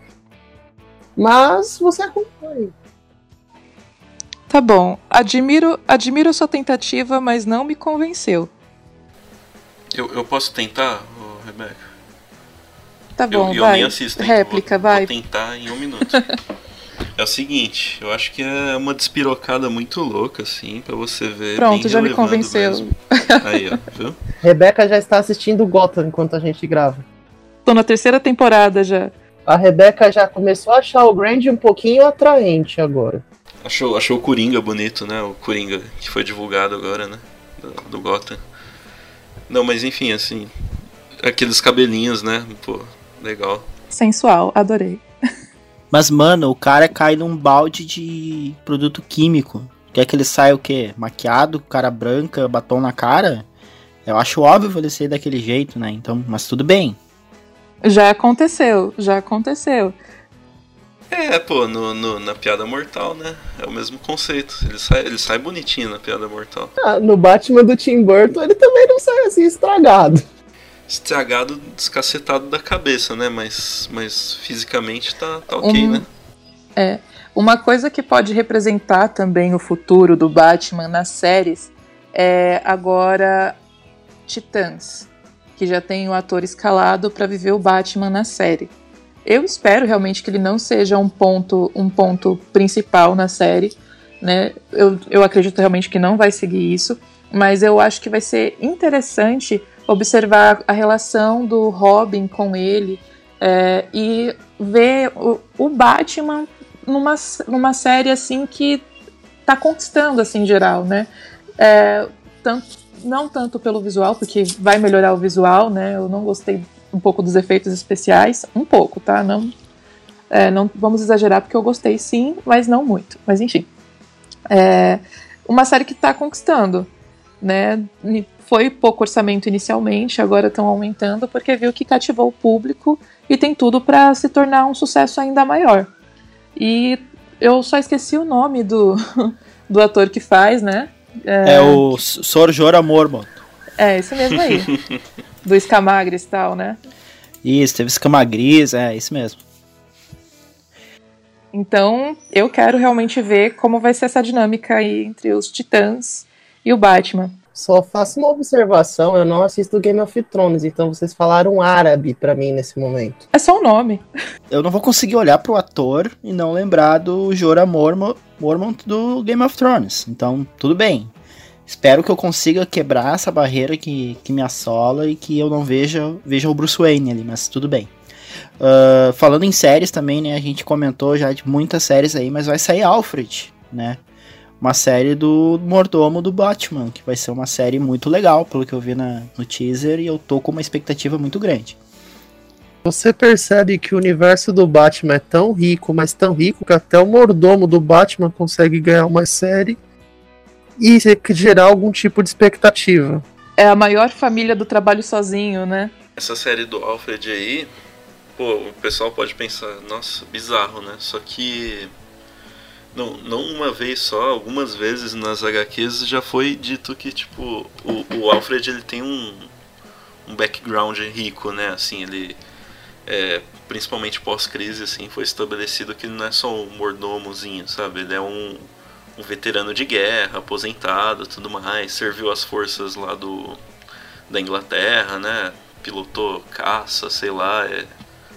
Mas você acompanha. Tá bom. Admiro, admiro a sua tentativa, mas não me convenceu. Eu, eu posso tentar, Rebeca? Tá bom, eu, eu vai. nem assisto? Réplica, vou, vai. Vou tentar em um minuto. é o seguinte, eu acho que é uma despirocada muito louca, assim, pra você ver. Pronto, bem já me convenceu. mesmo. Aí, ó, viu? Rebeca já está assistindo Gotham enquanto a gente grava. Tô na terceira temporada já. A Rebeca já começou a achar o Grand um pouquinho atraente agora. Achou, achou o Coringa bonito, né? O Coringa que foi divulgado agora, né? Do, do Gotham. Não, mas enfim, assim. Aqueles cabelinhos, né? Pô, legal. Sensual, adorei. Mas, mano, o cara cai num balde de produto químico. Quer que ele saia o quê? Maquiado, cara branca, batom na cara? Eu acho óbvio ele ser daquele jeito, né? Então, mas tudo bem. Já aconteceu, já aconteceu. É, pô, no, no- na piada mortal, né? É o mesmo conceito. Ele sai, ele sai bonitinho na piada mortal. Ah, no Batman do Tim Burton ele também não sai assim estragado. Estragado, descacetado da cabeça, né? Mas, mas fisicamente tá, tá ok, Um- né? É. Uma coisa que pode representar também o futuro do Batman nas séries é agora Titãs, que já tem o ator escalado para viver o Batman na série. Eu espero realmente que ele não seja um ponto, um ponto principal na série, né? Eu, eu acredito realmente que não vai seguir isso, mas eu acho que vai ser interessante observar a relação do Robin com ele é, e ver o, o Batman numa, numa série assim que tá conquistando assim em geral, né? É, tanto, não tanto pelo visual, porque vai melhorar o visual, né? Eu não gostei um pouco dos efeitos especiais, um pouco, tá? Não, é, não vamos exagerar porque eu gostei sim, mas não muito. Mas enfim, é uma série que tá conquistando, né? Foi pouco orçamento inicialmente, agora estão aumentando porque viu que cativou o público e tem tudo para se tornar um sucesso ainda maior. E eu só esqueci o nome do, do ator que faz, né? É, o S- Sor Jorah Mormont. É, esse mesmo aí. do Escamagres e tal, né? Isso, teve escama gris, é isso mesmo. Então, eu quero realmente ver como vai ser essa dinâmica aí entre os Titãs e o Batman. Só faço uma observação, eu não assisto Game of Thrones, então vocês falaram árabe pra mim nesse momento. É só o nome. Eu não vou conseguir olhar pro ator e não lembrar do Jorah Mormont do Game of Thrones. Então, tudo bem. Espero que eu consiga quebrar essa barreira que, que me assola e que eu não veja, veja o Bruce Wayne ali, mas tudo bem. Ah, falando em séries também, né? A gente comentou já de muitas séries aí, mas vai sair Alfred, né? Uma série do mordomo do Batman, que vai ser uma série muito legal, pelo que eu vi na, no teaser, e eu tô com uma expectativa muito grande. Você percebe que o universo do Batman é tão rico, mas tão rico que até o mordomo do Batman consegue ganhar uma série e gerar algum tipo de expectativa. É a maior família do trabalho sozinho, né? Essa série do Alfred aí, pô, o pessoal pode pensar, nossa, bizarro, né? Só que não, não uma vez só, algumas vezes nas HQs já foi dito que, tipo, o, o Alfred ele tem um, um background rico, né? Assim, ele, é, principalmente pós-crise, assim, foi estabelecido que ele não é só um mordomozinho, sabe? Ele é um, um veterano de guerra, aposentado, tudo mais, serviu as forças lá do da Inglaterra, né? Pilotou caça, sei lá, é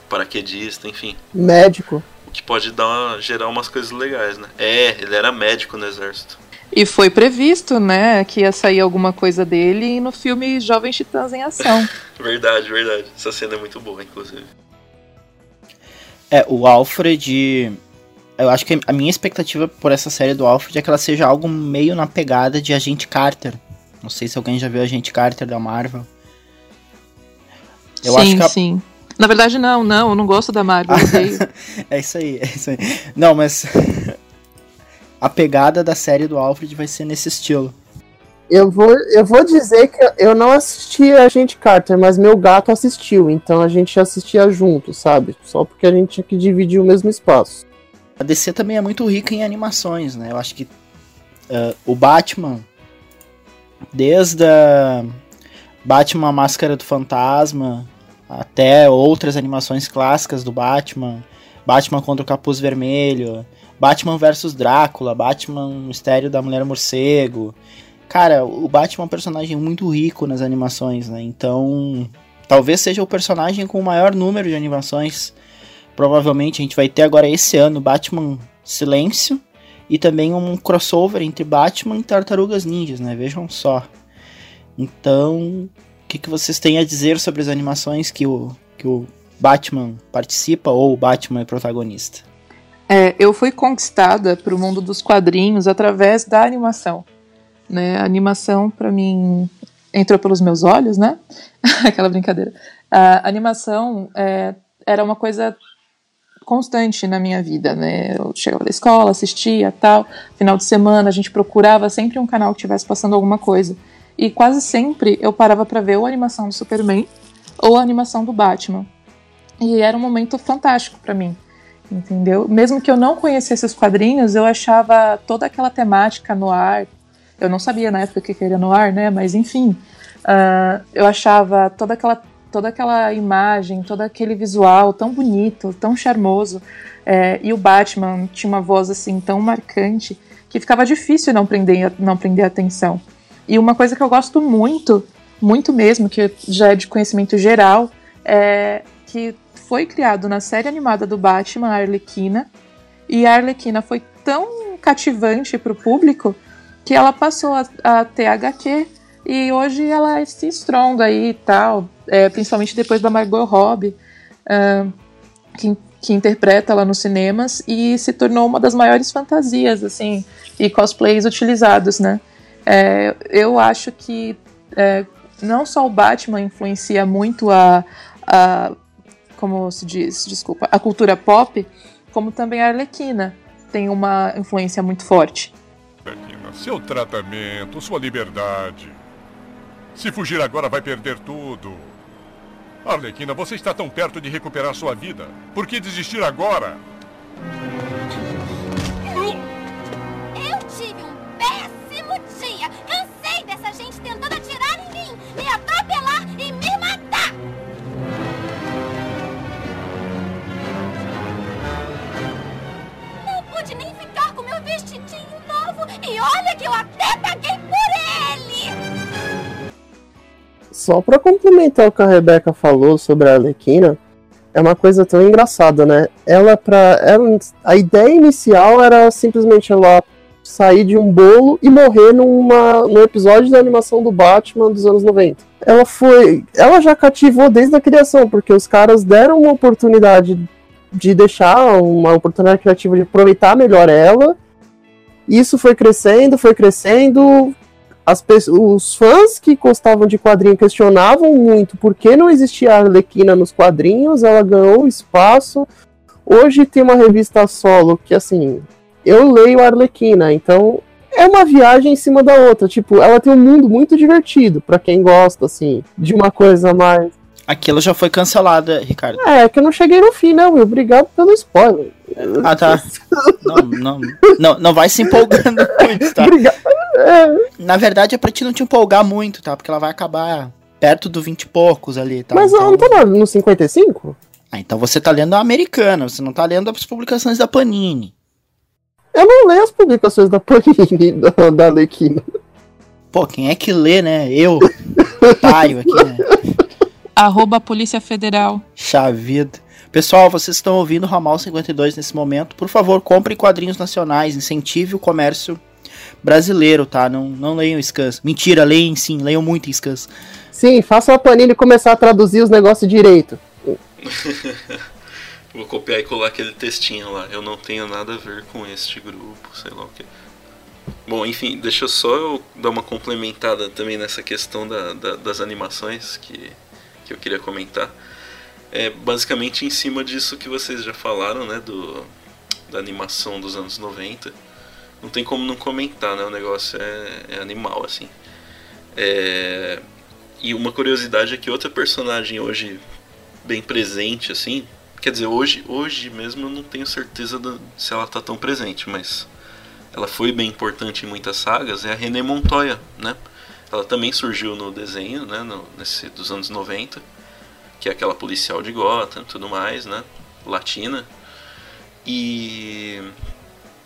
paraquedista, enfim. Médico. O que pode dar gerar umas coisas legais, né? É, ele era médico no exército. E foi previsto, né, que ia sair alguma coisa dele no filme Jovens Titãs em Ação. Verdade, verdade. Essa cena é muito boa, inclusive. É, o Alfred. Eu acho que a minha expectativa por essa série do Alfred é que ela seja algo meio na pegada de Agente Carter. Não sei se alguém já viu Agente Carter da Marvel. Eu sim, acho que a... sim. Na verdade, não, não, eu não gosto da Marvel, é isso aí, é isso aí. Não, mas a pegada da série do Alfred vai ser nesse estilo. Eu vou, eu vou dizer que eu não assisti a gente Carter, mas meu gato assistiu, então a gente assistia junto, sabe? Só porque a gente tinha que dividir o mesmo espaço. A DC também é muito rica em animações, né? Eu acho que uh, o Batman, desde a Batman Máscara do Fantasma até outras animações clássicas do Batman, Batman contra o Capuz Vermelho, Batman vs Drácula, Batman Mistério da Mulher Morcego. Cara, o Batman é um personagem muito rico nas animações, né? Então, talvez seja o personagem com o maior número de animações. Provavelmente a gente vai ter agora esse ano Batman Silêncio e também um crossover entre Batman e Tartarugas Ninjas, né? Vejam só. Então, o que, que vocês têm a dizer sobre as animações que o, que o Batman participa ou o Batman é protagonista? É, eu fui conquistada para o mundo dos quadrinhos através da animação. Né? A animação, para mim, entrou pelos meus olhos, né? Aquela brincadeira. A animação é, era uma coisa constante na minha vida, né? Eu chegava da escola, assistia, tal. Final de semana a gente procurava sempre um canal que estivesse passando alguma coisa. E quase sempre eu parava para ver ou a animação do Superman ou a animação do Batman. E era um momento fantástico para mim entendeu? Mesmo que eu não conhecesse os quadrinhos, eu achava toda aquela temática no ar. Eu não sabia na época que era no ar, né? Mas enfim, uh, eu achava toda aquela toda aquela imagem, todo aquele visual tão bonito, tão charmoso. É, e o Batman tinha uma voz assim tão marcante que ficava difícil não prender não prender atenção. E uma coisa que eu gosto muito, muito mesmo, que já é de conhecimento geral, é que foi criado na série animada do Batman, a Arlequina, e a Arlequina foi tão cativante para o público que ela passou a, a ter HQ e hoje ela se estronda aí e tal, é, principalmente depois da Margot Robbie, uh, que, que interpreta ela nos cinemas e se tornou uma das maiores fantasias assim e cosplays utilizados, né? É, eu acho que é, não só o Batman influencia muito a, a como se diz, desculpa, a cultura pop, como também a Arlequina tem uma influência muito forte. Arlequina, seu tratamento, sua liberdade. Se fugir agora vai perder tudo. Arlequina, você está tão perto de recuperar sua vida. Por que desistir agora? Eu tive um péssimo dia. Cansei dessa gente tentando atirar em mim, me atropelar e me matar. pude nem ficar com meu vestidinho novo. E olha que eu até paguei por ele! Só pra complementar o que a Rebeca falou sobre a Arlequina, é uma coisa tão engraçada, né? Ela, pra. Ela, a ideia inicial era simplesmente ela sair de um bolo e morrer numa, num episódio da animação do Batman dos anos 90. Ela foi. Ela já cativou desde a criação, porque os caras deram uma oportunidade de deixar uma oportunidade criativa de aproveitar melhor ela. Isso foi crescendo, foi crescendo. As os fãs que gostavam de quadrinho questionavam muito por que não existia a Arlequina nos quadrinhos, ela ganhou espaço. Hoje tem uma revista solo que, assim, eu leio a Arlequina, então é uma viagem em cima da outra. Tipo, ela tem um mundo muito divertido para quem gosta, assim, de uma coisa mais Aquilo já foi cancelada, Ricardo. É, é, que eu não cheguei no fim, né, Will? Obrigado pelo spoiler. Ah, tá. não, não, não, não vai se empolgando muito, tá? Obrigado. Na verdade é pra ti não te empolgar muito, tá? Porque ela vai acabar perto do 20 e poucos ali, tá? Mas então... não tá no 55? Ah, então você tá lendo a americana, você não tá lendo as publicações da Panini. Eu não leio as publicações da Panini, da, da Lequina. Pô, quem é que lê, né? Eu, paio aqui, né? Arroba Polícia Federal. Chavida. Pessoal, vocês estão ouvindo o Ramal 52 nesse momento. Por favor, comprem quadrinhos nacionais, incentive o comércio brasileiro, tá? Não, não leiam Scans. Mentira, leiam sim, leiam muito Scans. Sim, façam a planilha e começar a traduzir os negócios direito. Vou copiar e colar aquele textinho lá. Eu não tenho nada a ver com este grupo, sei lá o que. Bom, enfim, deixa eu só eu dar uma complementada também nessa questão da, da, das animações que, que eu queria comentar. É basicamente em cima disso que vocês já falaram, né? Do, da animação dos anos 90. Não tem como não comentar, né? O negócio é, é animal, assim. É, e uma curiosidade é que outra personagem hoje bem presente, assim. Quer dizer, hoje, hoje mesmo eu não tenho certeza se ela tá tão presente, mas ela foi bem importante em muitas sagas, é a René Montoya, né? Ela também surgiu no desenho, né, no, nesse dos anos 90, que é aquela policial de Gotham tudo mais, né, latina. E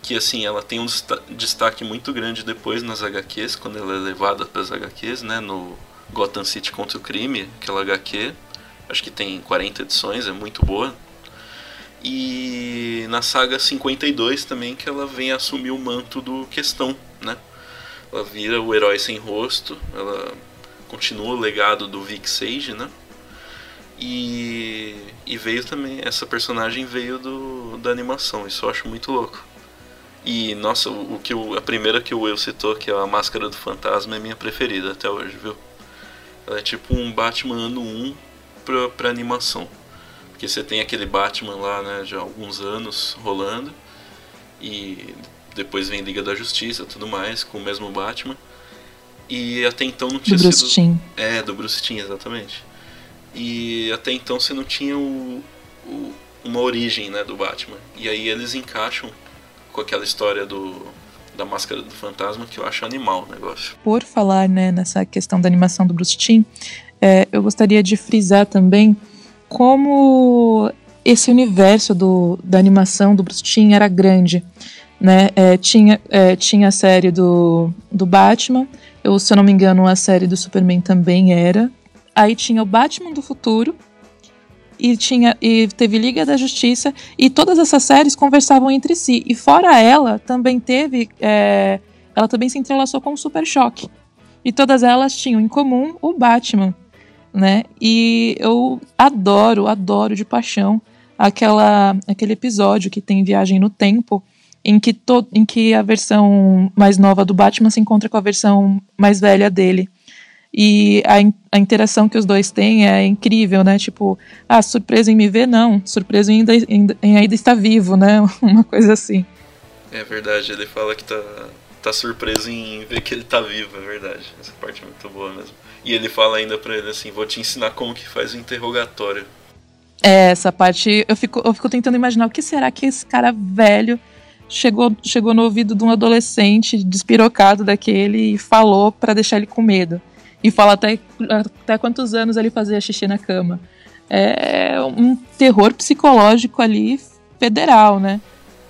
que assim, ela tem um destaque muito grande depois nas HQs, quando ela é levada para as HQs, né, no Gotham City contra o crime, aquela HQ. Acho que tem 40 edições, é muito boa. E na saga 52 também que ela vem assumir o manto do Questão, né? Ela vira o herói sem rosto, ela continua o legado do Vic Sage, né? E, e veio também, essa personagem veio do, da animação, isso eu acho muito louco. E nossa, o, o que a primeira que o Will citou, que é a Máscara do Fantasma, é minha preferida até hoje, viu? Ela é tipo um Batman ano 1 pra, pra animação. Porque você tem aquele Batman lá, né, há alguns anos rolando. E depois vem Liga da Justiça tudo mais, com o mesmo Batman. E até então não tinha do sido. Bruce Timm. É, do Bruce Timm, exatamente. E até então você não tinha o, o, uma origem né, do Batman. E aí eles encaixam com aquela história do, da Máscara do Fantasma que eu acho animal o negócio. Por falar né, nessa questão da animação do Bruce Timm, é, eu gostaria de frisar também como esse universo do, da animação do Bruce Timm era grande. Né? É, tinha, é, tinha a série do, do Batman, eu, se eu não me engano, a série do Superman também era. Aí tinha o Batman do futuro, e tinha e teve Liga da Justiça, e todas essas séries conversavam entre si. E fora ela, também teve. É, ela também se entrelaçou com o Super Choque. E todas elas tinham em comum o Batman né? E eu adoro, adoro de paixão aquela, aquele episódio que tem viagem no tempo, em que, to, em que a versão mais nova do Batman se encontra com a versão mais velha dele. E a, a interação que os dois têm é incrível, né? Tipo, ah, surpreso em me ver? Não, surpreso em ainda, em ainda estar vivo, né? Uma coisa assim. É verdade, ele fala que tá, tá surpreso em ver que ele tá vivo, é verdade. Essa parte é muito boa mesmo. E ele fala ainda pra ele assim: vou te ensinar como que faz o interrogatório. É, essa parte eu fico, eu fico tentando imaginar o que será que esse cara velho chegou, chegou no ouvido de um adolescente despirocado daquele e falou para deixar ele com medo. E fala até, até quantos anos ele fazia xixi na cama. É um terror psicológico ali federal, né?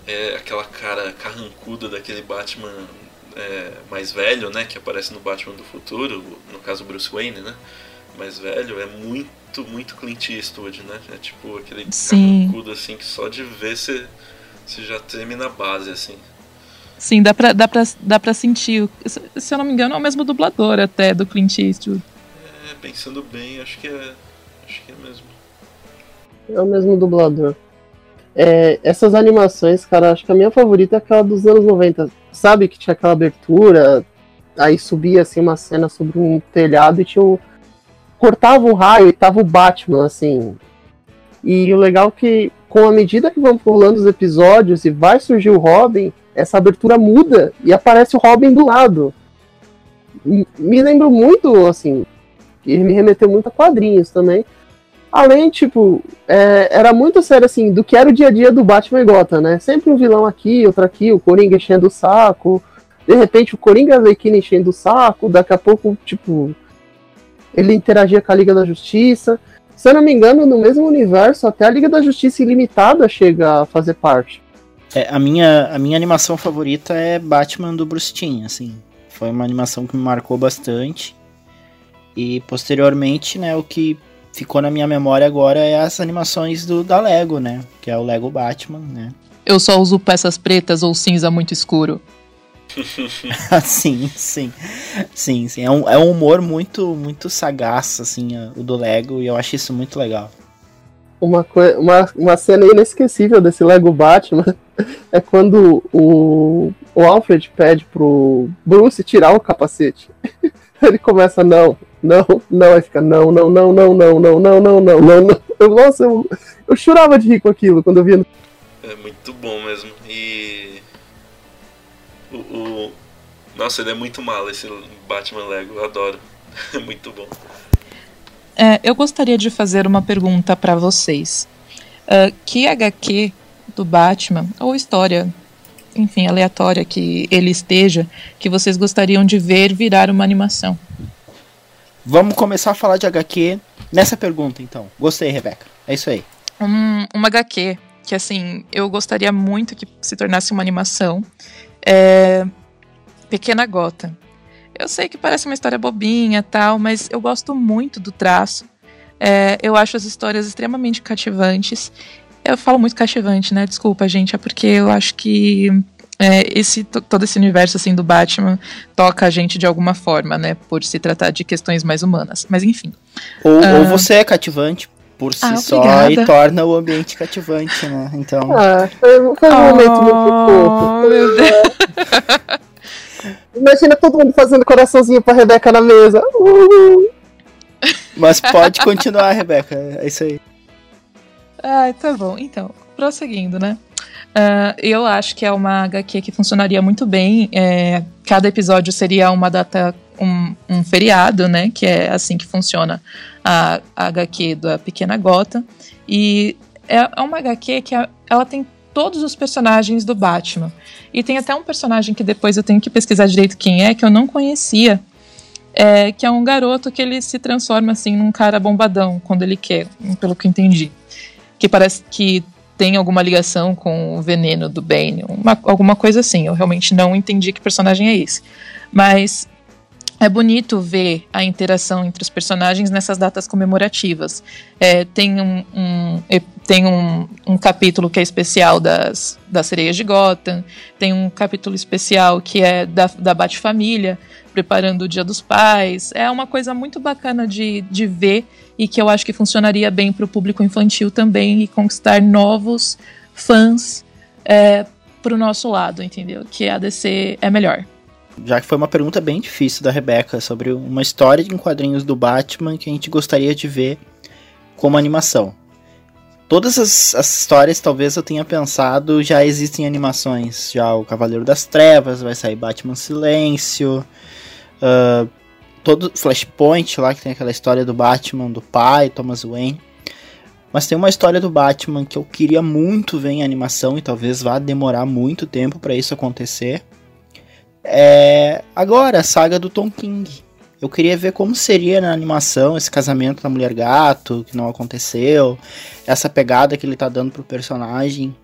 É aquela cara carrancuda daquele Batman é, mais velho, né, que aparece no Batman do Futuro, no caso Bruce Wayne, né, mais velho, é muito, muito Clint Eastwood, né, é tipo aquele Sim. carrancudo assim que só de ver você, você já treme na base, assim. Sim, dá pra, dá, pra, dá pra sentir. Se eu não me engano, é o mesmo dublador até do Clint Eastwood. É, pensando bem, acho que é. Acho que é mesmo. É o mesmo dublador. É, essas animações, cara, acho que a minha favorita é aquela dos anos 90. Sabe que tinha aquela abertura, aí subia assim uma cena sobre um telhado e tinha um. cortava um raio e tava o Batman, assim. E o legal é que, com a medida que vão pulando os episódios e vai surgir o Robin, essa abertura muda e aparece o Robin do lado. Me lembro muito, assim, que me remeteu muito a quadrinhos também. Além, tipo, é, era muito sério, assim, do que era o dia a dia do Batman e Gotham, né? Sempre um vilão aqui, outro aqui, o Coringa enchendo o saco. De repente, o Coringa Arlequina enchendo o saco. Daqui a pouco, tipo, ele interagia com a Liga da Justiça. Se eu não me engano, no mesmo universo, até a Liga da Justiça Ilimitada chega a fazer parte. É, a, minha, a minha animação favorita é Batman do Bruce Timm, assim. Foi uma animação que me marcou bastante. E posteriormente, né, o que ficou na minha memória agora é as animações do da Lego, né? Que é o Lego Batman, né? Eu só uso peças pretas ou cinza muito escuro. sim, sim. Sim, sim. É um, é um humor muito, muito sagaz, assim, o do Lego, e eu acho isso muito legal. uma, uma, uma cena inesquecível desse Lego Batman é quando o, o Alfred pede pro Bruce tirar o capacete. Ele começa, não, não, não, aí fica, não, não, não, não, não, não, não, não, não, não, não. Eu, nossa, eu, eu chorava de rir com aquilo quando eu via. É muito bom mesmo. E. O, o... Nossa, ele é muito malo esse Batman Lego, eu adoro. É muito bom. É, eu gostaria de fazer uma pergunta para vocês. Uh, que HQ do Batman, ou história, enfim, aleatória que ele esteja, que vocês gostariam de ver virar uma animação? Vamos começar a falar de HQ nessa pergunta, então. Gostei, Rebeca. É isso aí. Um, uma HQ que, assim, eu gostaria muito que se tornasse uma animação. É Pequena Gota. Eu sei que parece uma história bobinha tal, mas eu gosto muito do traço. É, eu acho as histórias extremamente cativantes. Eu falo muito cativante, né? Desculpa, gente, é porque eu acho que é, esse todo esse universo assim do Batman toca a gente de alguma forma, né? Por se tratar de questões mais humanas. Mas enfim. Ou, ou você é cativante por si ah, só e torna o ambiente cativante, né? Então. Ah, foi, foi um oh, momento muito fofo. Meu Deus. Imagina todo mundo fazendo coraçãozinho pra Rebeca na mesa. Uh! Mas pode continuar, Rebeca. É isso aí. Ah, tá bom. Então, prosseguindo, né? Uh, eu acho que é uma HQ que funcionaria muito bem. É, cada episódio seria uma data, um, um, feriado, né? Que é assim que funciona a, a HQ da Pequena Gota. E é, é uma HQ que a, ela tem todos os personagens do Batman. E tem até um personagem que depois eu tenho que pesquisar direito quem é, que eu não conhecia. É, que é um garoto que ele se transforma assim num cara bombadão quando ele quer, pelo que eu entendi. Que parece que tem alguma ligação com o veneno do Bane, uma, alguma coisa assim. Eu realmente não entendi que personagem é esse. Mas é bonito ver a interação entre os personagens nessas datas comemorativas. É, tem um, um tem um, um, capítulo que é especial das, das sereias de Gotham, tem um capítulo especial que é da, da Bate-Família, preparando o Dia dos Pais. É uma coisa muito bacana de, de ver e que eu acho que funcionaria bem para o público infantil também e conquistar novos fãs é, para o nosso lado, entendeu? Que a DC é melhor já que foi uma pergunta bem difícil da Rebeca sobre uma história em quadrinhos do Batman que a gente gostaria de ver como animação. Todas as, as histórias, talvez eu tenha pensado, já existem animações. Já o Cavaleiro das Trevas, vai sair Batman Silêncio. Uh, todo Flashpoint lá, que tem aquela história do Batman, do pai, Thomas Wayne. Mas tem uma história do Batman que eu queria muito ver em animação e talvez vá demorar muito tempo para isso acontecer é, agora, a saga do Tom King. Eu queria ver como seria na animação esse casamento da mulher gato, que não aconteceu, essa pegada que ele tá dando pro personagem.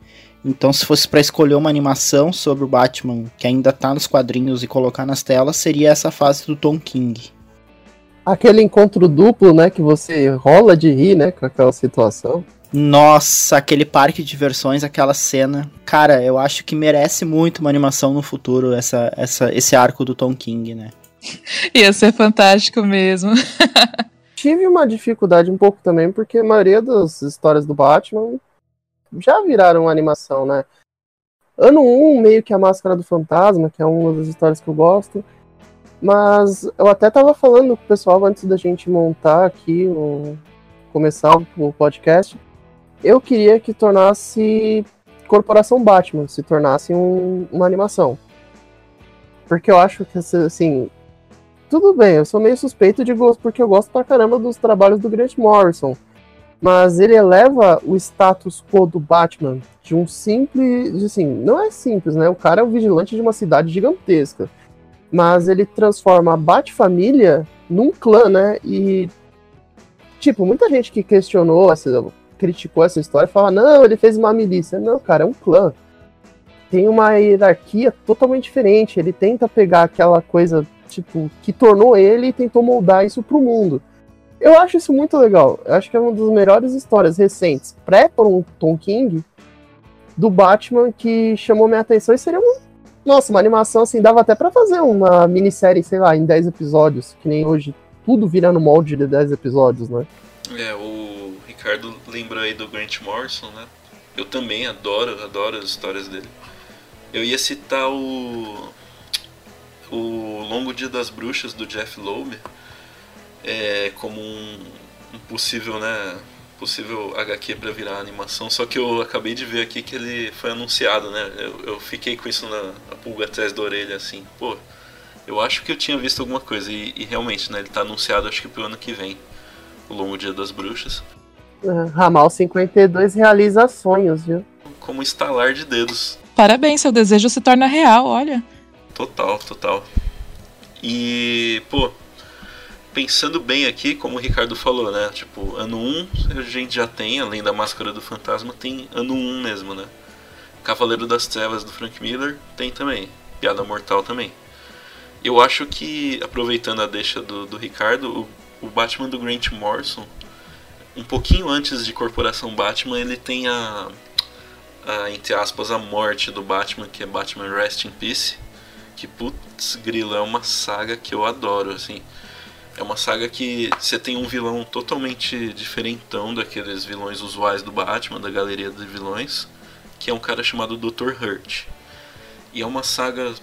Então, se fosse para escolher uma animação sobre o Batman que ainda tá nos quadrinhos e colocar nas telas, seria essa fase do Tom King. Aquele encontro duplo, né, que você rola de rir, né, com aquela situação. Nossa, aquele parque de diversões, aquela cena. Cara, eu acho que merece muito uma animação no futuro, essa, essa, esse arco do Tom King, né? Ia ser fantástico mesmo. Tive uma dificuldade um pouco também, porque a maioria das histórias do Batman já viraram animação, né? Ano 1, meio que a Máscara do Fantasma, que é uma das histórias que eu gosto. Mas eu até tava falando com o pessoal antes da gente montar aqui, o, começar o podcast, eu queria que tornasse Corporação Batman, se tornasse um, uma animação. Porque eu acho que, assim, tudo bem, eu sou meio suspeito de gosto, porque eu gosto pra caramba dos trabalhos do Grant Morrison. Mas ele eleva o status quo do Batman de um simples. Assim, não é simples, né? O cara é o vigilante de uma cidade gigantesca. Mas ele transforma a Bat-família num clã, né? E. Tipo, muita gente que questionou essa, criticou essa história fala: não, ele fez uma milícia. Não, cara, é um clã. Tem uma hierarquia totalmente diferente. Ele tenta pegar aquela coisa, tipo, que tornou ele e tentou moldar isso pro mundo. Eu acho isso muito legal. Eu acho que é uma das melhores histórias recentes, pré um Tom King, do Batman que chamou minha atenção e seria uma, nossa, uma animação assim, dava até para fazer uma minissérie, sei lá, em 10 episódios, que nem hoje tudo vira no molde de 10 episódios, né? É, o Ricardo lembrou aí do Grant Morrison, né? Eu também adoro, adoro as histórias dele. Eu ia citar o o Longo Dia das Bruxas do Jeff Loeb é, como um, um possível, né, possível HQ para virar animação, só que eu acabei de ver aqui que ele foi anunciado, né? Eu, eu fiquei com isso na, na pulga atrás da orelha, assim, pô, eu acho que eu tinha visto alguma coisa e, e realmente, né, ele tá anunciado acho que pro ano que vem, o Longo Dia das Bruxas. Ramal 52 realiza sonhos, viu? Como estalar de dedos. Parabéns, seu desejo se torna real, olha. Total, total. E, pô, pensando bem aqui, como o Ricardo falou, né? Tipo, ano 1 a gente já tem, além da Máscara do Fantasma, tem ano 1 mesmo, né? Cavaleiro das Trevas do Frank Miller tem também. Piada Mortal também. Eu acho que, aproveitando a deixa do, do Ricardo, o, o Batman do Grant Morrison um pouquinho antes de Corporação Batman, ele tem a, a, entre aspas, a morte do Batman, que é Batman Rest in Peace. Que putz, grilo, é uma saga que eu adoro, assim. É uma saga que você tem um vilão totalmente diferentão daqueles vilões usuais do Batman, da galeria de vilões, que é um cara chamado Dr. Hurt. E é uma saga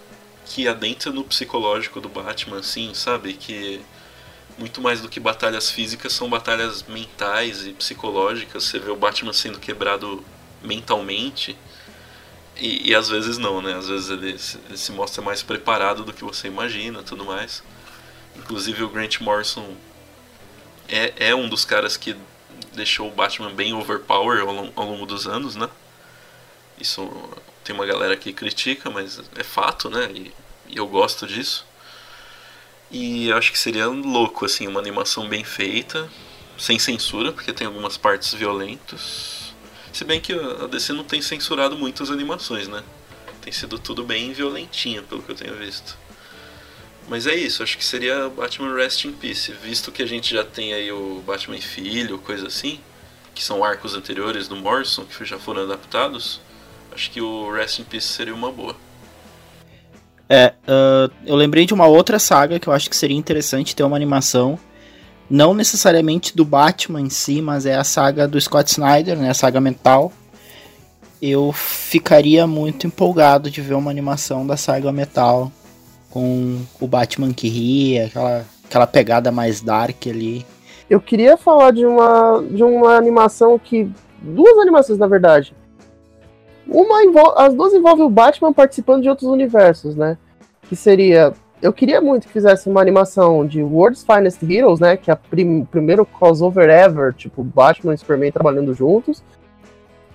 que adentra no psicológico do Batman, assim, sabe? Que muito mais do que batalhas físicas, são batalhas mentais e psicológicas. Você vê o Batman sendo quebrado mentalmente. E, e às vezes não, né? Às vezes ele, ele, se mostra mais preparado do que você imagina tudo mais. Inclusive o Grant Morrison é, é um dos caras que deixou o Batman bem overpower ao, ao longo dos anos, né? Isso tem uma galera que critica, mas é fato, né? E, e eu gosto disso. E acho que seria louco, assim, uma animação bem feita, sem censura, porque tem algumas partes violentas. Se bem que a DC não tem censurado muitas animações, né? Tem sido tudo bem violentinho, pelo que eu tenho visto. Mas é isso, acho que seria Batman Rest in Peace, visto que a gente já tem aí o Batman Filho, coisa assim, que são arcos anteriores do Morrison, que já foram adaptados. Acho que o Rest in Peace seria uma boa. É, uh, eu lembrei de uma outra saga que eu acho que seria interessante ter uma animação. Não necessariamente do Batman em si, mas é a saga do Scott Snyder, né? A saga mental. Eu ficaria muito empolgado de ver uma animação da saga metal com o Batman que ria, aquela, aquela pegada mais dark ali. Eu queria falar de uma, de uma animação que. Duas animações, na verdade. Uma as duas envolvem o Batman participando de outros universos, né? Que seria. Eu queria muito que fizesse uma animação de World's Finest Heroes, né? Que é o prim primeiro crossover ever, tipo, Batman e Superman trabalhando juntos.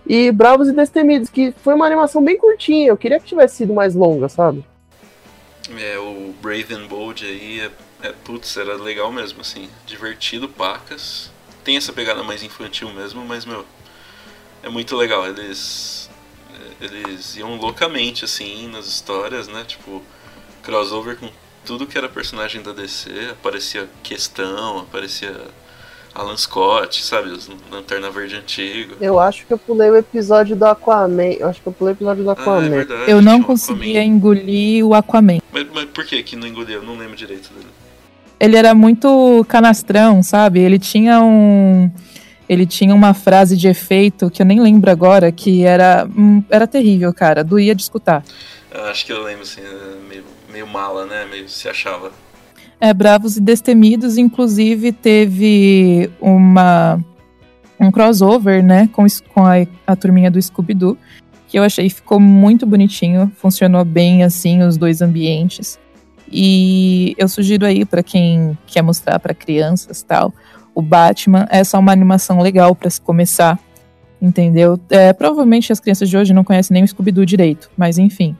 E Bravos e Destemidos, que foi uma animação bem curtinha. Eu queria que tivesse sido mais longa, sabe? É, o Brave and Bold aí é, é, putz, era legal mesmo, assim. Divertido, pacas. Tem essa pegada mais infantil mesmo, mas, meu, é muito legal. Eles eles iam loucamente, assim, nas histórias, né? Tipo, crossover com tudo que era personagem da DC. Aparecia Questão, aparecia Alan Scott, sabe? Os Lanterna Verde antigo. Eu acho que eu pulei o episódio do Aquaman. Eu acho que eu pulei o episódio do Aquaman. Ah, é verdade, eu não conseguia Aquaman. engolir o Aquaman. Mas, mas por que que não engoliu? Eu não lembro direito dele. Ele era muito canastrão, sabe? Ele tinha um ele tinha uma frase de efeito que eu nem lembro agora, que era, hum, era terrível, cara. Doía de escutar. Eu acho que eu lembro, assim, meio, mala, né? Meio se achava. É, Bravos e Destemidos, inclusive, teve uma um crossover, né, com, com a, a turminha do Scooby-Doo, que eu achei ficou muito bonitinho, funcionou bem, assim, os dois ambientes. E eu sugiro aí para quem quer mostrar para crianças tal, o Batman, é uma animação legal para se começar, entendeu? É, provavelmente as crianças de hoje não conhecem nem o Scooby-Doo direito, mas enfim.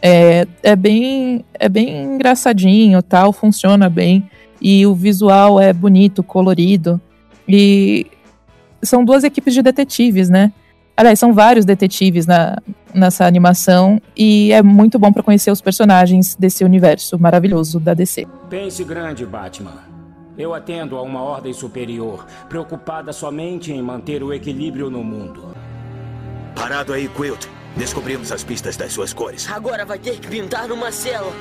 É, é, bem, é bem engraçadinho, tal, funciona bem. E o visual é bonito, colorido. E são duas equipes de detetives, né? Aliás, são vários detetives na, nessa animação e é muito bom para conhecer os personagens desse universo maravilhoso da DC. Pense grande, Batman. Eu atendo a uma ordem superior, preocupada somente em manter o equilíbrio no mundo. Parado aí, Quilt. Descobrimos as pistas das suas cores. Agora vai ter que pintar numa cela.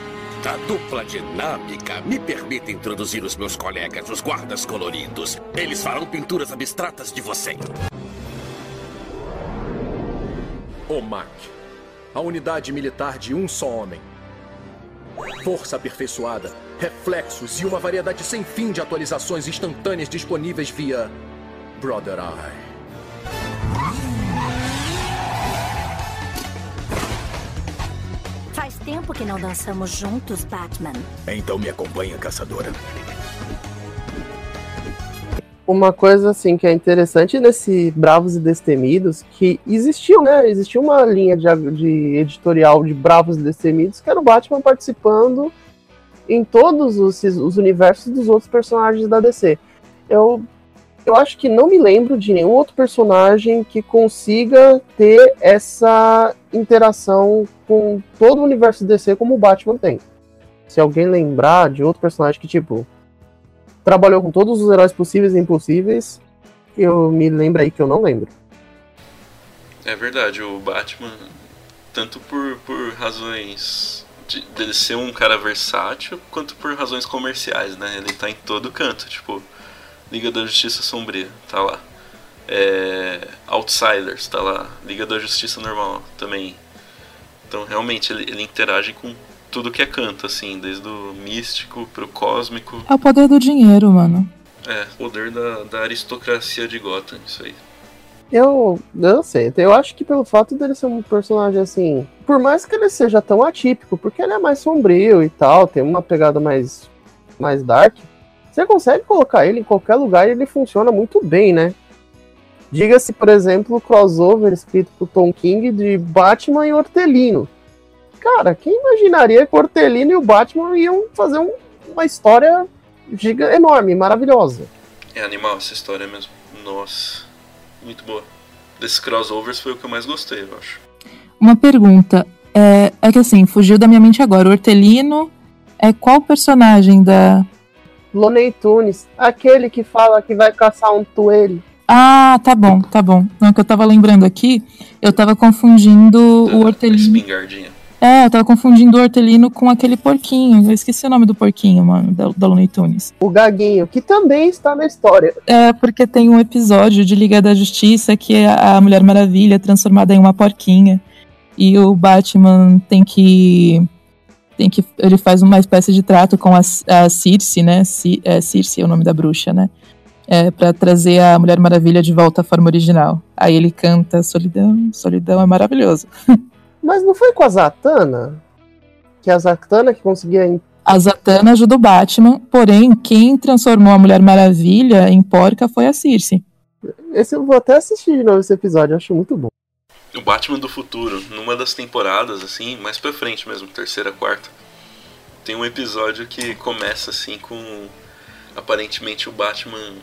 Eita dupla dinâmica! Me permita introduzir os meus colegas, os guardas coloridos. Eles farão pinturas abstratas de você. O MAC. A unidade militar de um só homem. Força aperfeiçoada, reflexos e uma variedade sem fim de atualizações instantâneas disponíveis via Brother Eye. Tempo que não dançamos juntos, Batman. Então me acompanha, caçadora. Uma coisa assim que é interessante nesse Bravos e Destemidos, que existiu, né? Existia uma linha de, de editorial de Bravos e Destemidos que era o Batman participando em todos os, os universos dos outros personagens da DC. Eu, eu acho que não me lembro de nenhum outro personagem que consiga ter essa interação com todo o universo DC como o Batman tem. Se alguém lembrar de outro personagem que, tipo, trabalhou com todos os heróis possíveis e impossíveis, eu me lembro aí que eu não lembro. É verdade, o Batman, tanto por, por razões de, dele ser um cara versátil, quanto por razões comerciais, né? Ele tá em todo canto, tipo, Liga da Justiça Sombria, tá lá. É, Outsiders, tá lá. Liga da Justiça Normal também. Então, realmente, ele, ele interage com tudo que é canto, assim, desde o místico pro cósmico. É o poder do dinheiro, mano. É, poder da, da aristocracia de Gotham, isso aí. Eu não sei, eu acho que pelo fato dele ser um personagem assim, por mais que ele seja tão atípico, porque ele é mais sombrio e tal, tem uma pegada mais mais dark, você consegue colocar ele em qualquer lugar e ele funciona muito bem, né? Diga-se, por exemplo, o crossover escrito por Tom King de Batman e Hortelino. Cara, quem imaginaria que o Hortelino e o Batman iam fazer um, uma história giga, enorme, maravilhosa? É animal essa história mesmo. Nossa, muito boa. Desses crossovers foi o que eu mais gostei, eu acho. Uma pergunta. É, é que assim, fugiu da minha mente agora. O Hortelino é qual personagem da. Loney Tunes, aquele que fala que vai caçar um toelho. Ah, tá bom, tá bom. Não, que eu tava lembrando aqui, eu tava confundindo o Hortelino. Espingardinha. É, eu tava confundindo o Hortelino com aquele porquinho. Eu esqueci o nome do porquinho, mano, da, da Looney Tunes. O Gaguinho, que também está na história. É, porque tem um episódio de Liga da Justiça que é a Mulher Maravilha transformada em uma porquinha. E o Batman tem que. Tem que. Ele faz uma espécie de trato com a, a Circe, né? C, é, Circe é o nome da bruxa, né? É, para trazer a Mulher Maravilha de volta à forma original. Aí ele canta Solidão, Solidão é maravilhoso. Mas não foi com a Zatanna? Que a Zatanna que conseguia. A Zatanna ajuda o Batman, porém, quem transformou a Mulher Maravilha em porca foi a Circe. Esse eu vou até assistir de novo esse episódio, acho muito bom. O Batman do futuro, numa das temporadas, assim, mais pra frente mesmo, terceira, quarta, tem um episódio que começa assim com aparentemente o Batman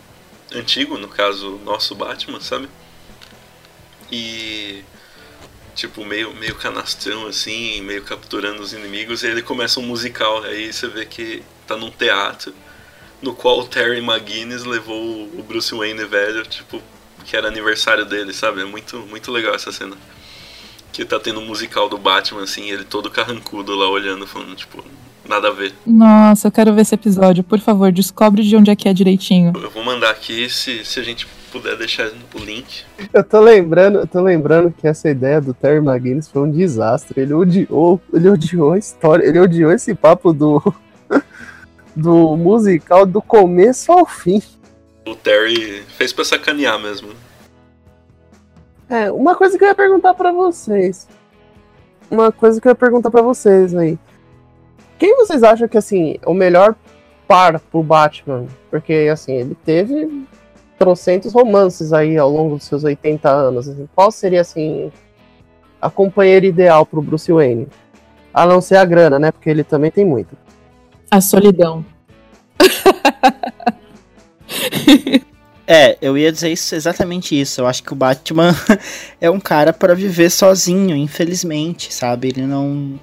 antigo, no caso, nosso Batman, sabe? E tipo, meio, meio canastrão, assim, meio capturando os inimigos, e ele começa um musical, aí você vê que tá num teatro, no qual o Terry McGuinness levou o Bruce Wayne velho, tipo, que era aniversário dele, sabe? É muito, muito legal essa cena. Que tá tendo um musical do Batman, assim, ele todo carrancudo lá olhando, falando, tipo, nada a ver. Nossa, eu quero ver esse episódio. Por favor, descobre de onde é que é direitinho. Eu vou mandar aqui, se, se a gente puder deixar o link. Eu tô lembrando, eu tô lembrando que essa ideia do Terry McGuinness foi um desastre. Ele odiou, ele odiou a história, ele odiou esse papo do do musical do começo ao fim. O Terry fez pra sacanear mesmo. É, uma coisa que eu ia perguntar para vocês. Uma coisa que eu ia perguntar para vocês aí. Quem vocês acham que assim, o melhor par pro Batman? Porque assim, ele teve trocentos romances aí ao longo dos seus 80 anos. Assim, qual seria, assim, a companheira ideal pro Bruce Wayne? A não ser a grana, né? Porque ele também tem muito. A solidão. É, eu ia dizer isso, exatamente isso. Eu acho que o Batman é um cara para viver sozinho, infelizmente, sabe? Ele não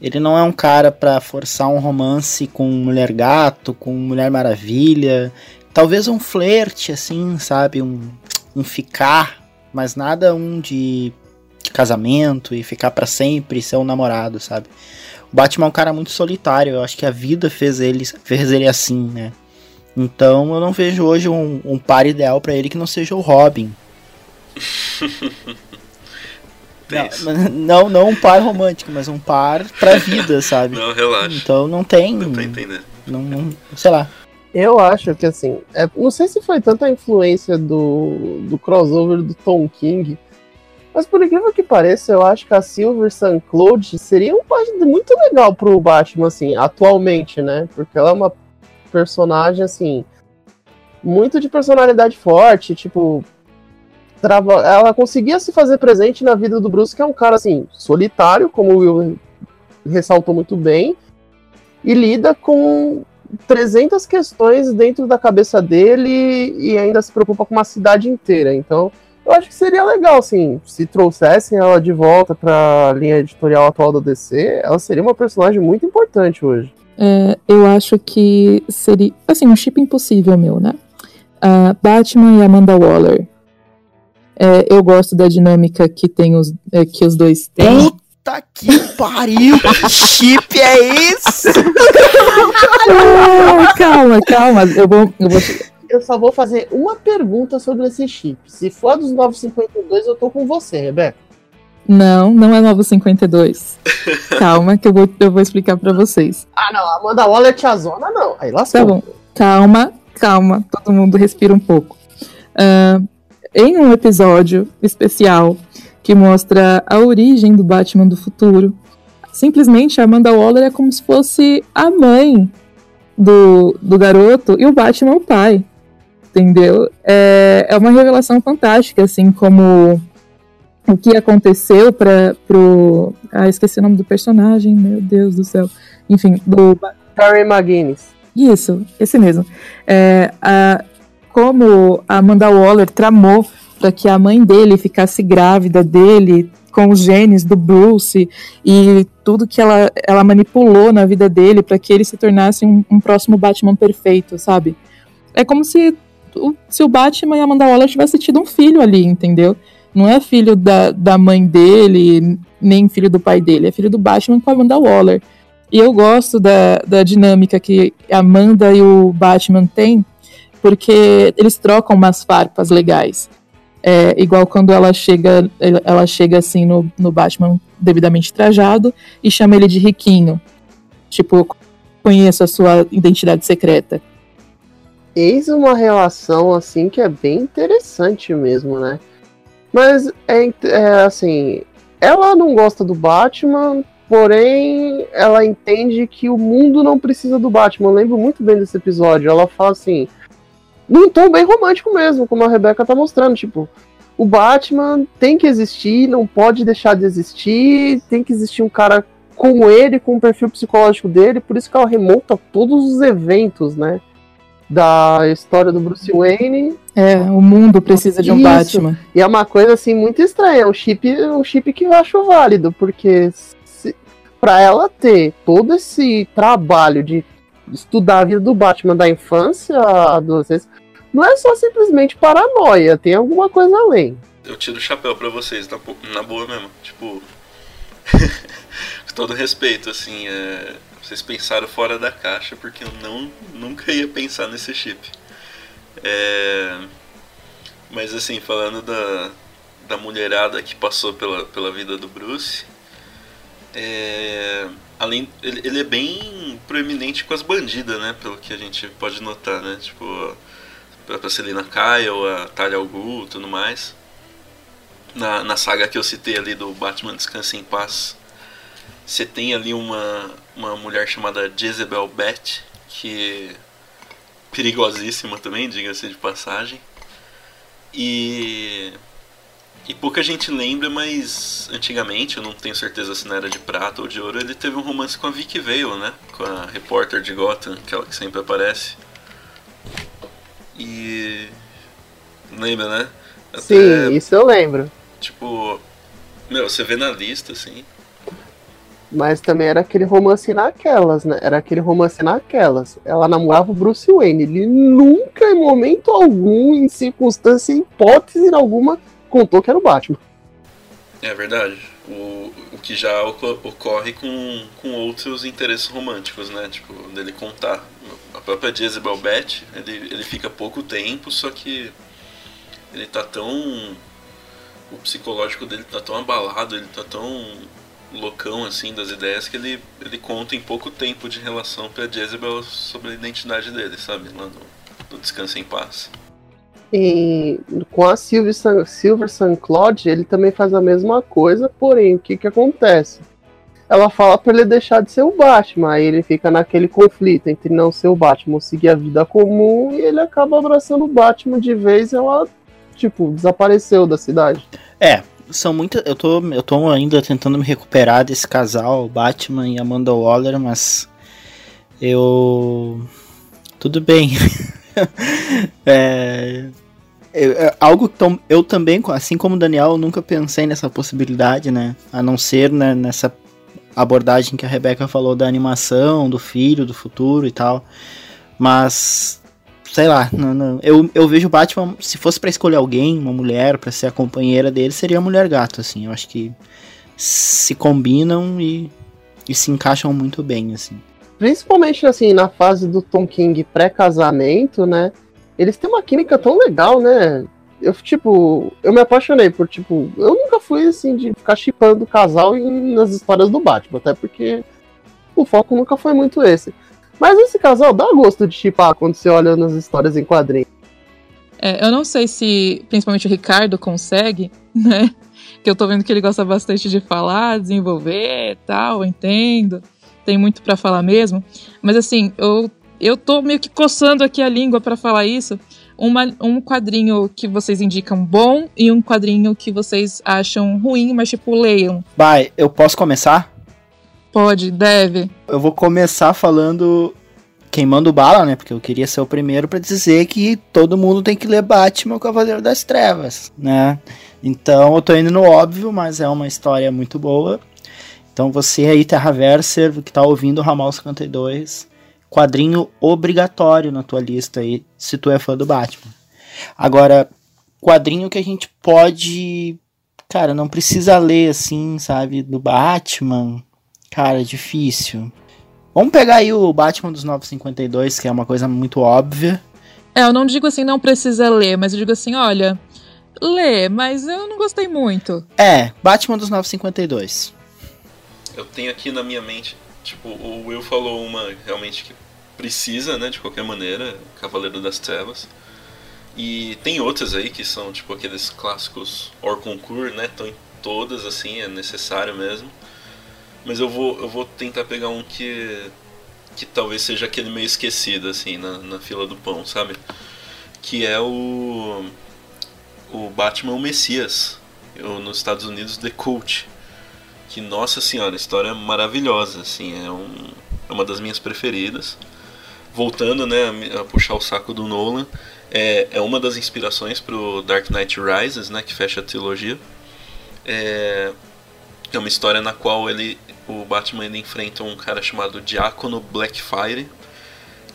ele não é um cara para forçar um romance com Mulher Gato, com Mulher Maravilha. Talvez um flerte, assim, sabe? Um, um ficar, mas nada um de, de casamento e ficar para sempre ser um namorado, sabe? Batman é um cara muito solitário, eu acho que a vida fez ele, fez ele assim, né? Então eu não vejo hoje um, um par ideal para ele que não seja o Robin. não, não, não um par romântico, mas um par pra vida, sabe? Não, relaxa. Então não tem. Entendendo. Não, não, sei lá. Eu acho que assim, é, não sei se foi tanta influência do, do crossover do Tom King, mas por incrível que pareça, eu acho que a Silver Sun Cloud seria um página muito legal pro Batman, assim, atualmente, né? Porque ela é uma personagem, assim, muito de personalidade forte, tipo. Trava... Ela conseguia se fazer presente na vida do Bruce, que é um cara, assim, solitário, como o Will ressaltou muito bem, e lida com 300 questões dentro da cabeça dele e ainda se preocupa com uma cidade inteira. Então, eu acho que seria legal, assim, se trouxessem ela de volta para a linha editorial atual da DC, ela seria uma personagem muito importante hoje. É, eu acho que seria, assim, um chip impossível meu, né? Uh, Batman e Amanda Waller. É, eu gosto da dinâmica que tem os, é, que os dois têm. Puta que pariu! Que chip é esse? Ah, calma, calma. Eu vou, eu vou. Eu só vou fazer uma pergunta sobre esse chip. Se for a dos 952, eu tô com você, Rebeca. Não, não é Novo 52. Calma, que eu vou, eu vou explicar para vocês. Ah, não, Amanda Waller é tiazona, não. Aí lascou. Tá bom, calma, calma. Todo mundo respira um pouco. Uh, em um episódio especial que mostra a origem do Batman do futuro, simplesmente a Amanda Waller é como se fosse a mãe do, do garoto e o Batman é o pai. Entendeu? É, é uma revelação fantástica, assim, como o que aconteceu para pro. Ah, esqueci o nome do personagem, meu Deus do céu. Enfim, do. Harry McGuinness. Isso, esse mesmo. É, a, como a Amanda Waller tramou para que a mãe dele ficasse grávida dele com os genes do Bruce e tudo que ela, ela manipulou na vida dele para que ele se tornasse um, um, próximo Batman perfeito, sabe? É como se o, se o Batman e a Amanda Waller tivessem tido um filho ali, entendeu? Não é filho da, da mãe dele, nem filho do pai dele, é filho do Batman com a Amanda Waller. E eu gosto da, da dinâmica que a Amanda e o Batman têm, porque eles trocam umas farpas legais. É, igual quando ela chega, ela chega assim no, no Batman devidamente trajado e chama ele de riquinho. Tipo, conheço a sua identidade secreta. Eis uma relação assim que é bem interessante mesmo, né? Mas é, é assim, ela não gosta do Batman, porém ela entende que o mundo não precisa do Batman. Eu lembro muito bem desse episódio. Ela fala assim, num tom bem romântico mesmo, como a Rebeca tá mostrando, tipo, o Batman tem que existir, não pode deixar de existir, tem que existir um cara como ele, com o perfil psicológico dele, por isso que ela remonta todos os eventos, né? Da história do Bruce Wayne. É, o mundo precisa de um isso. Batman. E é uma coisa assim muito estranha, é um chip, um chip que eu acho válido, porque se, pra ela ter todo esse trabalho de estudar a vida do Batman da infância à adolescência, não é só simplesmente paranoia, tem alguma coisa além. Eu tiro o chapéu para vocês, na, na boa mesmo. Tipo, com todo respeito, assim, é, vocês pensaram fora da caixa, porque eu não, nunca ia pensar nesse chip. É, mas assim, falando da, da mulherada que passou pela, pela vida do Bruce, é, além ele, ele, é bem proeminente com as bandidas, né? Pelo que a gente pode notar, né? Tipo, pra Selina Kyle, a Talia al Ghul tudo mais. Na, na saga que eu citei ali do Batman Descanse em Paz, você tem ali uma, uma mulher chamada Jezebel Beth, que é perigosíssima também, diga-se de passagem. E, e pouca gente lembra, mas antigamente, eu não tenho certeza se não era de prata ou de ouro, ele teve um romance com a Vicky Vale, né? Com a repórter de Gotham, aquela que sempre aparece. E. Lembra, né? Até, Sim, isso eu lembro. Tipo. Meu, você vê na lista, assim. Mas também era aquele romance naquelas, né? Era aquele romance naquelas. Ela namorava o Bruce Wayne. Ele nunca, em momento algum, em circunstância, hipótese alguma, contou que era o Batman. É verdade. O, o que já oco- ocorre com, com outros interesses românticos, né? Tipo, dele contar. A própria Jezebel Beth, ele, ele fica pouco tempo, só que ele tá tão. O psicológico dele tá tão abalado, ele tá tão loucão assim das ideias que ele, ele conta em pouco tempo de relação pra Jezebel sobre a identidade dele, sabe? Lá no, no Descansa em Paz. E com a Silver Sun, Silver Sun Cloud, ele também faz a mesma coisa, porém, o que que acontece? Ela fala pra ele deixar de ser o Batman, aí ele fica naquele conflito entre não ser o Batman ou seguir a vida comum, e ele acaba abraçando o Batman de vez e ela, tipo, desapareceu da cidade. É, são muitas. Eu tô, eu tô ainda tentando me recuperar desse casal, Batman e Amanda Waller, mas eu. Tudo bem. é, eu- é algo que eu também, assim como o Daniel, nunca pensei nessa possibilidade, né? A não ser né, nessa abordagem que a Rebeca falou da animação, do filho, do futuro e tal. Mas sei lá, não- não- eu, eu vejo o Batman, se fosse pra escolher alguém, uma mulher, pra ser a companheira dele, seria a Mulher Gato, assim. Eu acho que se combinam e, e se encaixam muito bem, assim. Principalmente, assim, na fase do Tom King pré-casamento, né? Eles têm uma química tão legal, né? Eu, tipo, eu me apaixonei por, tipo, eu nunca fui, assim, de ficar chipando o casal em- nas histórias do Batman, até porque o foco nunca foi muito esse. Mas esse casal dá gosto de chipar quando você olha nas histórias em quadrinhos. É, eu não sei se, principalmente o Ricardo, consegue, né? Que eu tô vendo que ele gosta bastante de falar, desenvolver e tal, eu entendo. Tem muito pra falar mesmo. Mas assim, eu, eu tô meio que coçando aqui a língua pra falar isso. Uma, um quadrinho que vocês indicam bom e um quadrinho que vocês acham ruim, mas tipo, leiam. Vai, eu posso começar? Pode, deve. Eu vou começar falando queimando bala, né? Porque eu queria ser o primeiro pra dizer que todo mundo tem que ler Batman, o Cavaleiro das Trevas, né? Então eu tô indo no óbvio, mas é uma história muito boa. Então você aí, Terraverser, que tá ouvindo o Ramal 52, quadrinho obrigatório na tua lista aí, se tu é fã do Batman. Agora, quadrinho que a gente pode. Cara, não precisa ler assim, sabe? Do Batman. Cara, é difícil. Vamos pegar aí o Batman dos 952, que é uma coisa muito óbvia. É, eu não digo assim, não precisa ler, mas eu digo assim, olha, lê, mas eu não gostei muito. É, Batman dos 952. Eu tenho aqui na minha mente, tipo, o Will falou uma realmente que precisa, né, de qualquer maneira, Cavaleiro das Trevas. E tem outras aí que são, tipo, aqueles clássicos hors concours, né, estão em todas, assim, é necessário mesmo. Mas eu vou, eu vou tentar pegar um que, que talvez seja aquele meio esquecido, assim, na, na fila do pão, sabe? Que é o, o Batman o Messias, o, nos Estados Unidos, The Cult que nossa senhora, história é maravilhosa, assim, é, um, é uma das minhas preferidas. Voltando, né, a, a puxar o saco do Nolan, é, é uma das inspirações para o Dark Knight Rises, né, que fecha a trilogia. É, é uma história na qual ele, o Batman enfrenta um cara chamado Diácono Blackfire,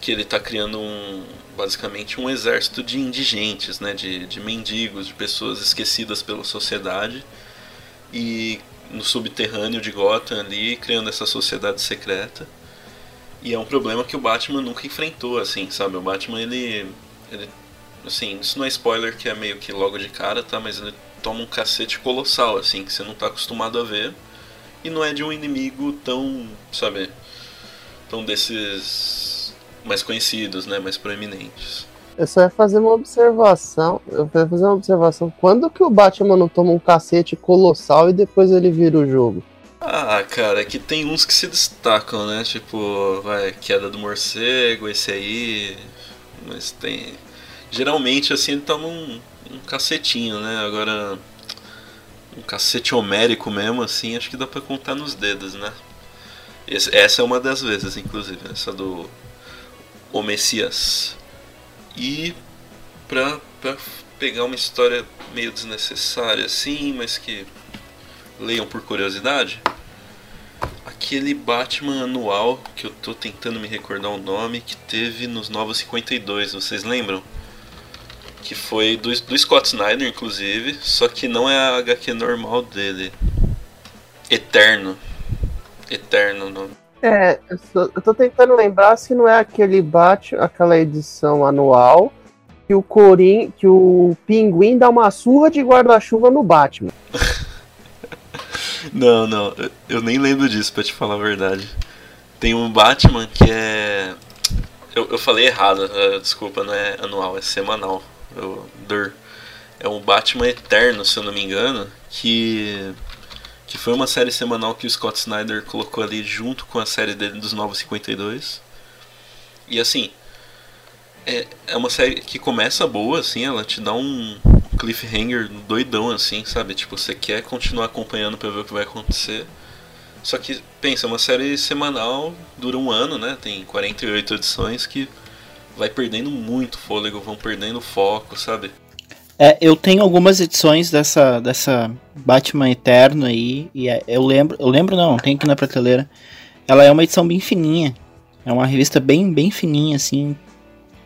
que ele está criando um, basicamente um exército de indigentes, né, de, de mendigos, de pessoas esquecidas pela sociedade e no subterrâneo de Gotham ali, criando essa sociedade secreta. E é um problema que o Batman nunca enfrentou, assim, sabe? O Batman, ele, ele assim, isso não é spoiler que é meio que logo de cara, tá? Mas ele toma um cacete colossal, assim, que você não tá acostumado a ver. E não é de um inimigo tão, sabe, tão desses mais conhecidos, né, mais proeminentes. Eu só ia fazer uma observação. Eu ia fazer uma observação. Quando que o Batman não toma um cacete colossal e depois ele vira o jogo? Ah, cara, é que tem uns que se destacam, né? Tipo, vai, Queda do Morcego, esse aí. Mas tem. Geralmente, assim, ele toma um, um cacetinho, né? Agora. Um cacete homérico mesmo, assim, acho que dá pra contar nos dedos, né? Esse- essa é uma das vezes, inclusive, essa do. O Messias. E pra, pra pegar uma história meio desnecessária, assim, mas que leiam por curiosidade. Aquele Batman anual que eu tô tentando me recordar o nome que teve nos Novos 52, vocês lembram? Que foi do, do Scott Snyder, inclusive, só que não é a HQ normal dele. Eterno. Eterno no. É, eu tô, eu tô tentando lembrar se não é aquele bate, aquela edição anual que o Corin, que o Pinguim dá uma surra de guarda-chuva no Batman. Não, não, eu- nem lembro disso, pra te falar a verdade. Tem um Batman que é. Eu, eu falei errado, eh, desculpa, não é anual, é semanal. Eu, dur. É um Batman Eterno, se eu não me engano, que. Que foi uma série semanal que o Scott Snyder colocou ali junto com a série dele dos Novos 52. E assim. É, é uma série que começa boa, assim, ela te dá um cliffhanger doidão, assim, sabe? Tipo, você quer continuar acompanhando pra ver o que vai acontecer. Só que, pensa, é uma série semanal, dura um ano, né? Tem 48 edições que vai perdendo muito fôlego, vão perdendo foco, sabe? É, eu tenho algumas edições dessa, dessa Batman Eterno aí, e é- eu lembro, eu lembro não, tem aqui na prateleira. Ela é uma edição bem fininha. É uma revista bem, bem fininha, assim.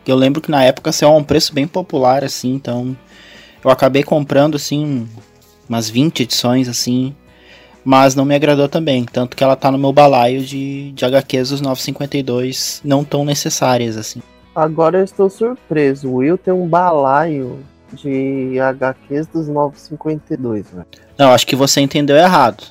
Eu lembro que na época saiu a um preço bem popular, assim, então eu acabei comprando, assim, umas 20 edições, assim, mas não me agradou também. Tanto que ela tá no meu balaio de, de HQs dos 952 não tão necessárias, assim. Agora eu estou surpreso. O Will tem um balaio de HQs dos 952, velho. Não, acho que você entendeu errado.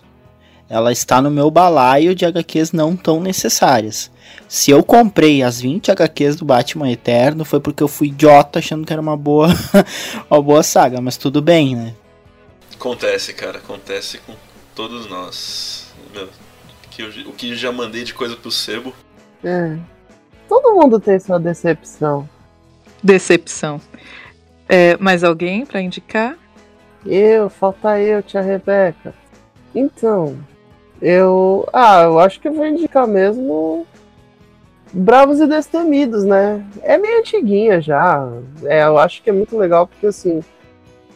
Ela está no meu balaio de HQs não tão necessárias. Se eu comprei as 20 HQs do Batman Eterno, foi porque eu fui idiota achando que era uma boa, uma boa saga, mas tudo bem, né? Acontece, cara, acontece com todos nós. Meu, que eu- o que eu já mandei de coisa pro sebo. É. Todo mundo tem sua decepção. Decepção. É, mais alguém pra indicar? Eu, falta eu, tia Rebeca. Então, eu. Ah, eu acho que eu vou indicar mesmo. Bravos e Destemidos, né? É meio antiguinha já. É, eu acho que é muito legal porque assim.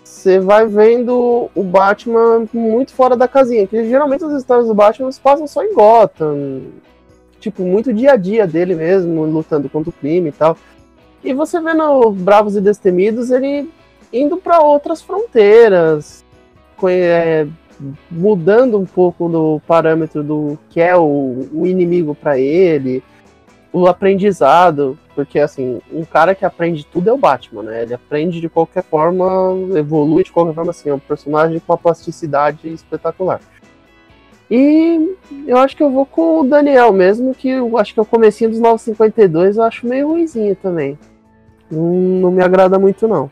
Você vai vendo o Batman muito fora da casinha. Que geralmente as histórias do Batman se passam só em Gotham. Tipo, muito dia a dia dele mesmo, lutando contra o crime e tal. E você vê no Bravos e Destemidos ele indo para outras fronteiras, é, mudando um pouco do parâmetro do que é o, o inimigo para ele, o aprendizado, porque assim, um cara que aprende tudo é o Batman, né? Ele aprende de qualquer forma, evolui de qualquer forma, assim, é um personagem com uma plasticidade espetacular. E eu acho que eu vou com o Daniel mesmo, que eu acho que o comecinho dos 952 eu acho meio ruimzinho também. Não, me agrada muito, não.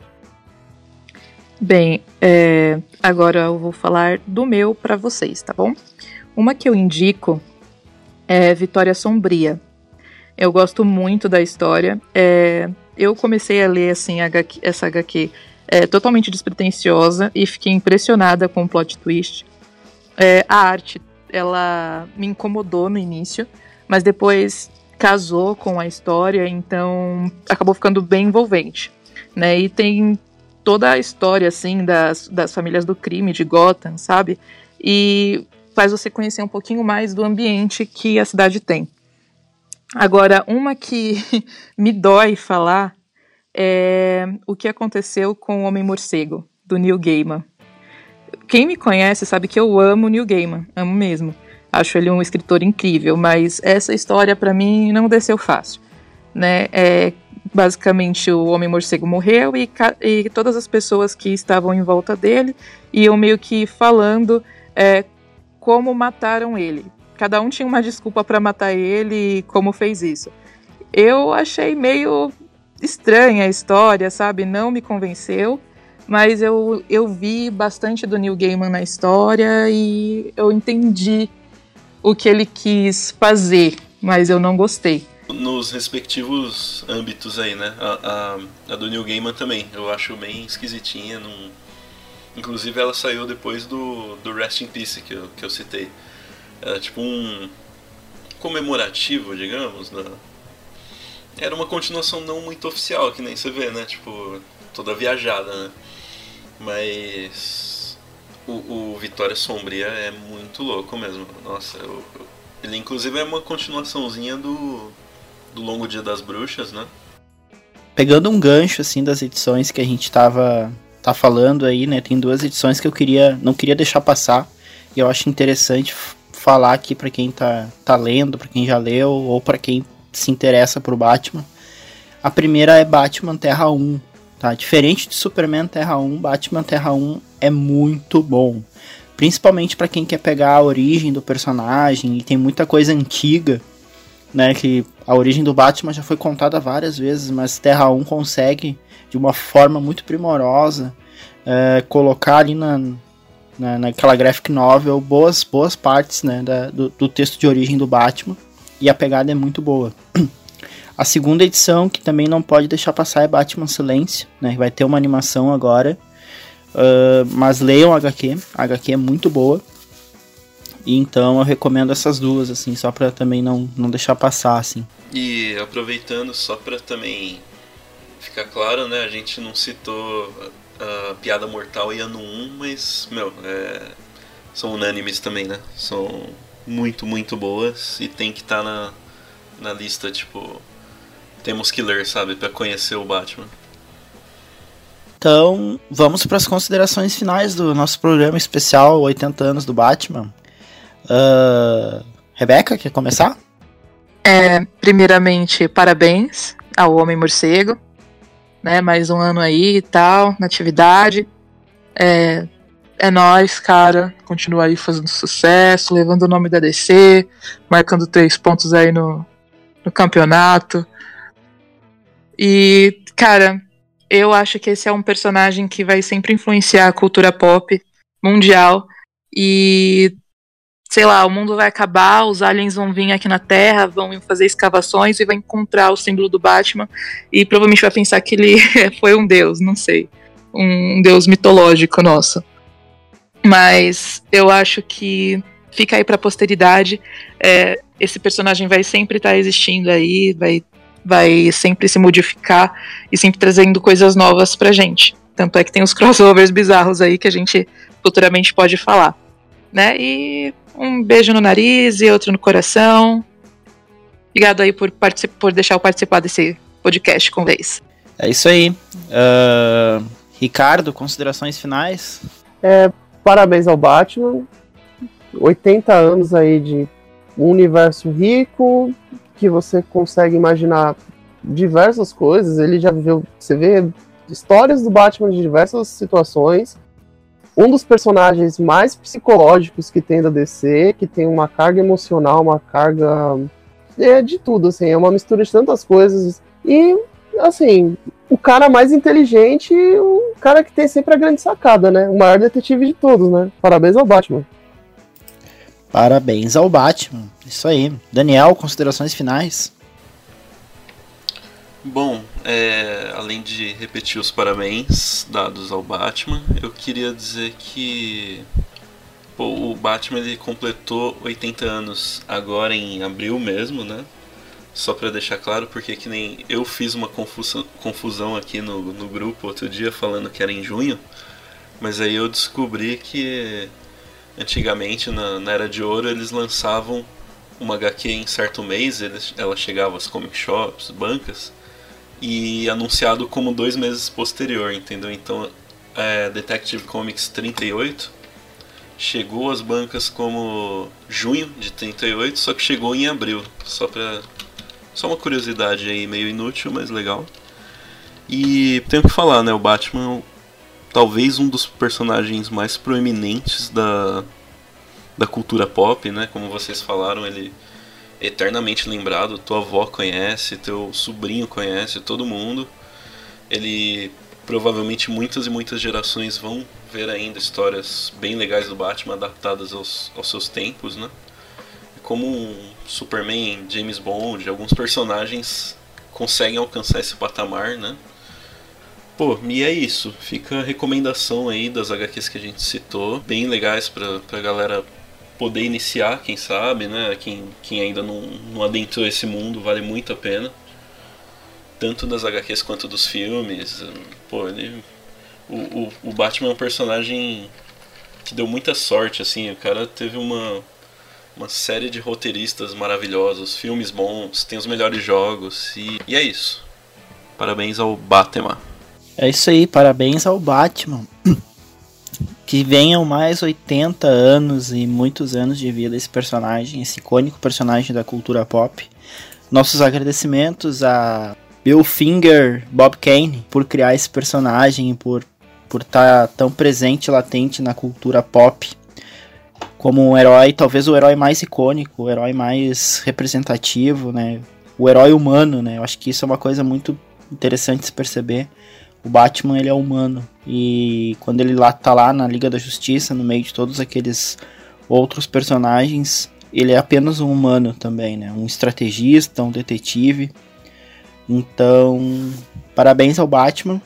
Bem, é, agora eu vou falar do meu pra vocês, tá bom? Uma que eu indico é Vitória Sombria. Eu gosto muito da história. é, eu comecei a ler assim HQ essa HQ é, totalmente despretensiosa e fiquei impressionada com o plot twist. É, a arte, ela me incomodou no início, mas depois casou com a história, então acabou ficando bem envolvente, né? E tem toda a história assim das, das famílias do crime de Gotham, sabe? E faz você conhecer um pouquinho mais do ambiente que a cidade tem. Agora, uma que me dói falar é o que aconteceu com o Homem Morcego, do Neil Gaiman. Quem me conhece sabe que eu amo Neil Gaiman, amo mesmo. Acho ele um escritor incrível, mas essa história para mim não desceu fácil, né? É, basicamente o Homem Morcego morreu e, e todas as pessoas que estavam em volta dele iam meio que falando é, como mataram ele. Cada um tinha uma desculpa para matar ele e como fez isso. Eu achei meio estranha a história, sabe? Não me convenceu, mas eu, eu vi bastante do Neil Gaiman na história e eu entendi o que ele quis fazer, mas eu não gostei. Nos respectivos âmbitos aí, né? A, a, a do Neil Gaiman também. Eu acho bem esquisitinha. Não... Inclusive ela saiu depois do, do Rest in Peace que eu, que eu citei. Era tipo um comemorativo, digamos. Da... Era uma continuação não muito oficial, que nem você vê, né? Tipo, toda viajada, né? Mas o, o Vitória Sombria é muito louco mesmo. Nossa, eu- eu- ele inclusive é uma continuaçãozinha do, do Longo Dia das Bruxas, né? Pegando um gancho assim das edições que a gente tava tá falando aí, né? Tem duas edições que eu queria não queria deixar passar, e eu acho interessante falar aqui para quem tá, tá lendo, para quem já leu ou para quem se interessa por Batman. A primeira é Batman Terra 1, tá? Diferente de Superman Terra 1, Batman Terra 1 é muito bom. Principalmente para quem quer pegar a origem do personagem e tem muita coisa antiga, né, que a origem do Batman já foi contada várias vezes, mas Terra 1 consegue de uma forma muito primorosa é, colocar ali na, na, naquela graphic novel boas, boas partes né, da, do, do, texto de origem do Batman e a pegada é muito boa. A segunda edição, que também não pode deixar passar, é Batman Silêncio, né, vai ter uma animação agora, uh, mas leiam a HQ, a HQ é muito boa. E então eu recomendo essas duas, assim, só pra também não, não deixar passar, assim. E aproveitando, só pra também ficar claro, né, a gente não citou a Piada Mortal e Ano 1, mas, meu, é, são unânimes também, né? São muito, muito boas e tem que estar tá na, na lista, tipo, temos que ler, sabe, para conhecer o Batman. Então, vamos para as considerações finais do nosso programa especial 80 anos do Batman. Uh, Rebeca, quer começar? É, primeiramente, parabéns ao Homem Morcego né? Mais um ano aí e tal, na atividade. É, é nós, cara. Continua aí fazendo sucesso, levando o nome da DC, marcando três pontos aí no, no campeonato. E, cara, eu acho que esse é um personagem que vai sempre influenciar a cultura pop mundial. E sei lá, o mundo vai acabar, os aliens vão vir aqui na Terra, vão fazer escavações e vai encontrar o símbolo do Batman e provavelmente vai pensar que ele foi um deus, não sei, um deus mitológico nosso. Mas eu acho que fica aí para a posteridade. É, esse personagem vai sempre estar tá existindo aí, vai, vai sempre se modificar e sempre trazendo coisas novas pra gente. Tanto é que tem os crossovers bizarros aí que a gente futuramente pode falar. Né? E um beijo no nariz e outro no coração. Obrigado aí por, por deixar eu participar desse podcast com vocês. É isso aí. Uh, Ricardo, considerações finais? É, parabéns ao Batman. 80 anos aí de um universo rico que você consegue imaginar diversas coisas. Ele já viveu, você vê histórias do Batman de diversas situações um dos personagens mais psicológicos que tem da DC, que tem uma carga emocional, uma carga é, de tudo, assim, é uma mistura de tantas coisas. E, assim, o cara mais inteligente, o cara que tem sempre a grande sacada, né? O maior detetive de todos, né? Parabéns ao Batman. Parabéns ao Batman. Isso aí. Daniel, considerações finais? Bom, é, além de repetir os parabéns dados ao Batman, eu queria dizer que pô, o Batman ele completou 80 anos agora em abril mesmo, né? Só para deixar claro, porque que nem eu fiz uma confusão, confusão aqui no, no grupo outro dia falando que era em junho, mas aí eu descobri que antigamente na, na Era de Ouro eles lançavam uma HQ em certo mês, eles, ela chegava às comic shops, bancas, e anunciado como dois meses posterior, entendeu? Então, é, Detective Comics 38 chegou às bancas como junho de 38, só que chegou em abril, só pra só uma curiosidade aí meio inútil, mas legal. E tenho que falar, né, o Batman talvez um dos personagens mais proeminentes da da cultura pop, né? Como vocês falaram, ele eternamente lembrado. Tua avó conhece, teu sobrinho conhece, todo mundo. Ele provavelmente muitas e muitas gerações vão ver ainda histórias bem legais do Batman adaptadas aos, aos seus tempos, né? Como um Superman, James Bond, alguns personagens conseguem alcançar esse patamar, né? Pô, e é isso. Fica a recomendação aí das HQs que a gente citou, bem legais pra, pra galera poder iniciar, quem sabe, né? Quem, quem ainda não, não adentrou esse mundo, vale muito a pena. Tanto das HQs quanto dos filmes. Pô, ele. O, o, o Batman é um personagem que deu muita sorte, assim. O cara teve uma, uma série de roteiristas maravilhosos, filmes bons, tem os melhores jogos. E, e é isso. Parabéns ao Batman. É isso aí, parabéns ao Batman. Que venham mais 80 anos e muitos anos de vida esse personagem, esse icônico personagem da cultura pop. Nossos agradecimentos a Bill Finger, Bob Kane, por criar esse personagem, por por estar tá tão presente, latente na cultura pop como um herói, talvez o herói mais icônico, o herói mais representativo, né? O herói humano, né? Eu acho que isso é uma coisa muito interessante se perceber. O Batman, ele é humano. E quando ele lá tá lá na Liga da Justiça, no meio de todos aqueles outros personagens, ele é apenas um humano também, né? Um estrategista, um detetive. Então, parabéns ao Batman.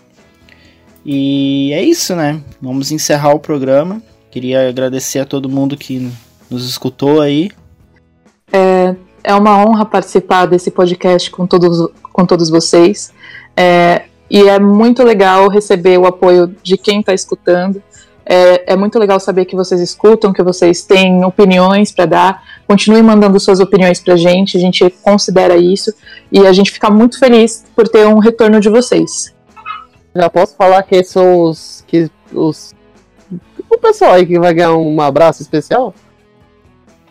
E é isso, né? Vamos encerrar o programa. Queria agradecer a todo mundo que nos escutou aí. É, é uma honra participar desse podcast com todos, com todos vocês. É, e é muito legal receber o apoio de quem está escutando. É, é, muito legal saber que vocês escutam, que vocês têm opiniões para dar. Continue mandando suas opiniões para a gente, a gente considera isso e a gente fica muito feliz por ter um retorno de vocês. Já posso falar quem são os, que, os o pessoal aí que vai ganhar um abraço especial?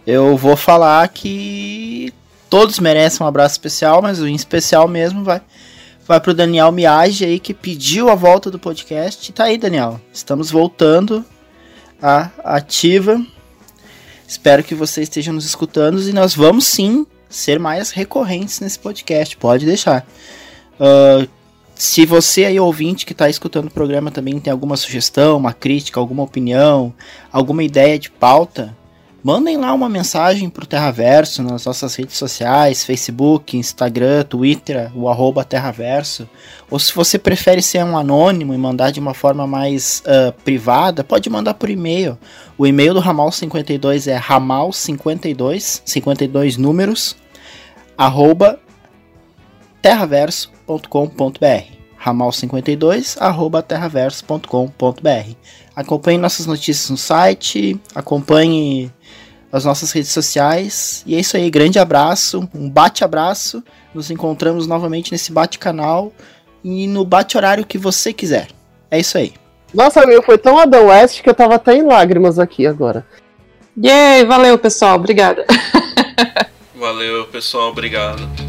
Eu vou falar que todos merecem um abraço especial, mas o em especial mesmo vai vai pro Daniel Miage aí que pediu a volta do podcast. Tá aí, Daniel. Estamos voltando a ativa. Espero que você esteja nos escutando e nós vamos sim ser mais recorrentes nesse podcast. Pode deixar. Uh, se você aí, ouvinte que está escutando o programa, também tem alguma sugestão, uma crítica, alguma opinião, alguma ideia de pauta, mandem lá uma mensagem pro Terraverso nas nossas redes sociais, Facebook, Instagram, Twitter, o arroba Terraverso. Ou se você prefere ser um anônimo e mandar de uma forma mais uh, privada, pode mandar por e-mail. O e-mail do Ramal 52 é ramal52, 52 números, arroba terraverso.com.br ramal52 arroba terraverso.com.br Acompanhe nossas notícias no site, acompanhe as nossas redes sociais. E é isso aí, grande abraço, um bate-abraço. Nos encontramos novamente nesse bate-canal e no bate-horário que você quiser. É isso aí. Nossa, meu, foi tão Adam West que eu tava até em lágrimas aqui agora. Yay, valeu pessoal, obrigada. valeu pessoal, obrigado.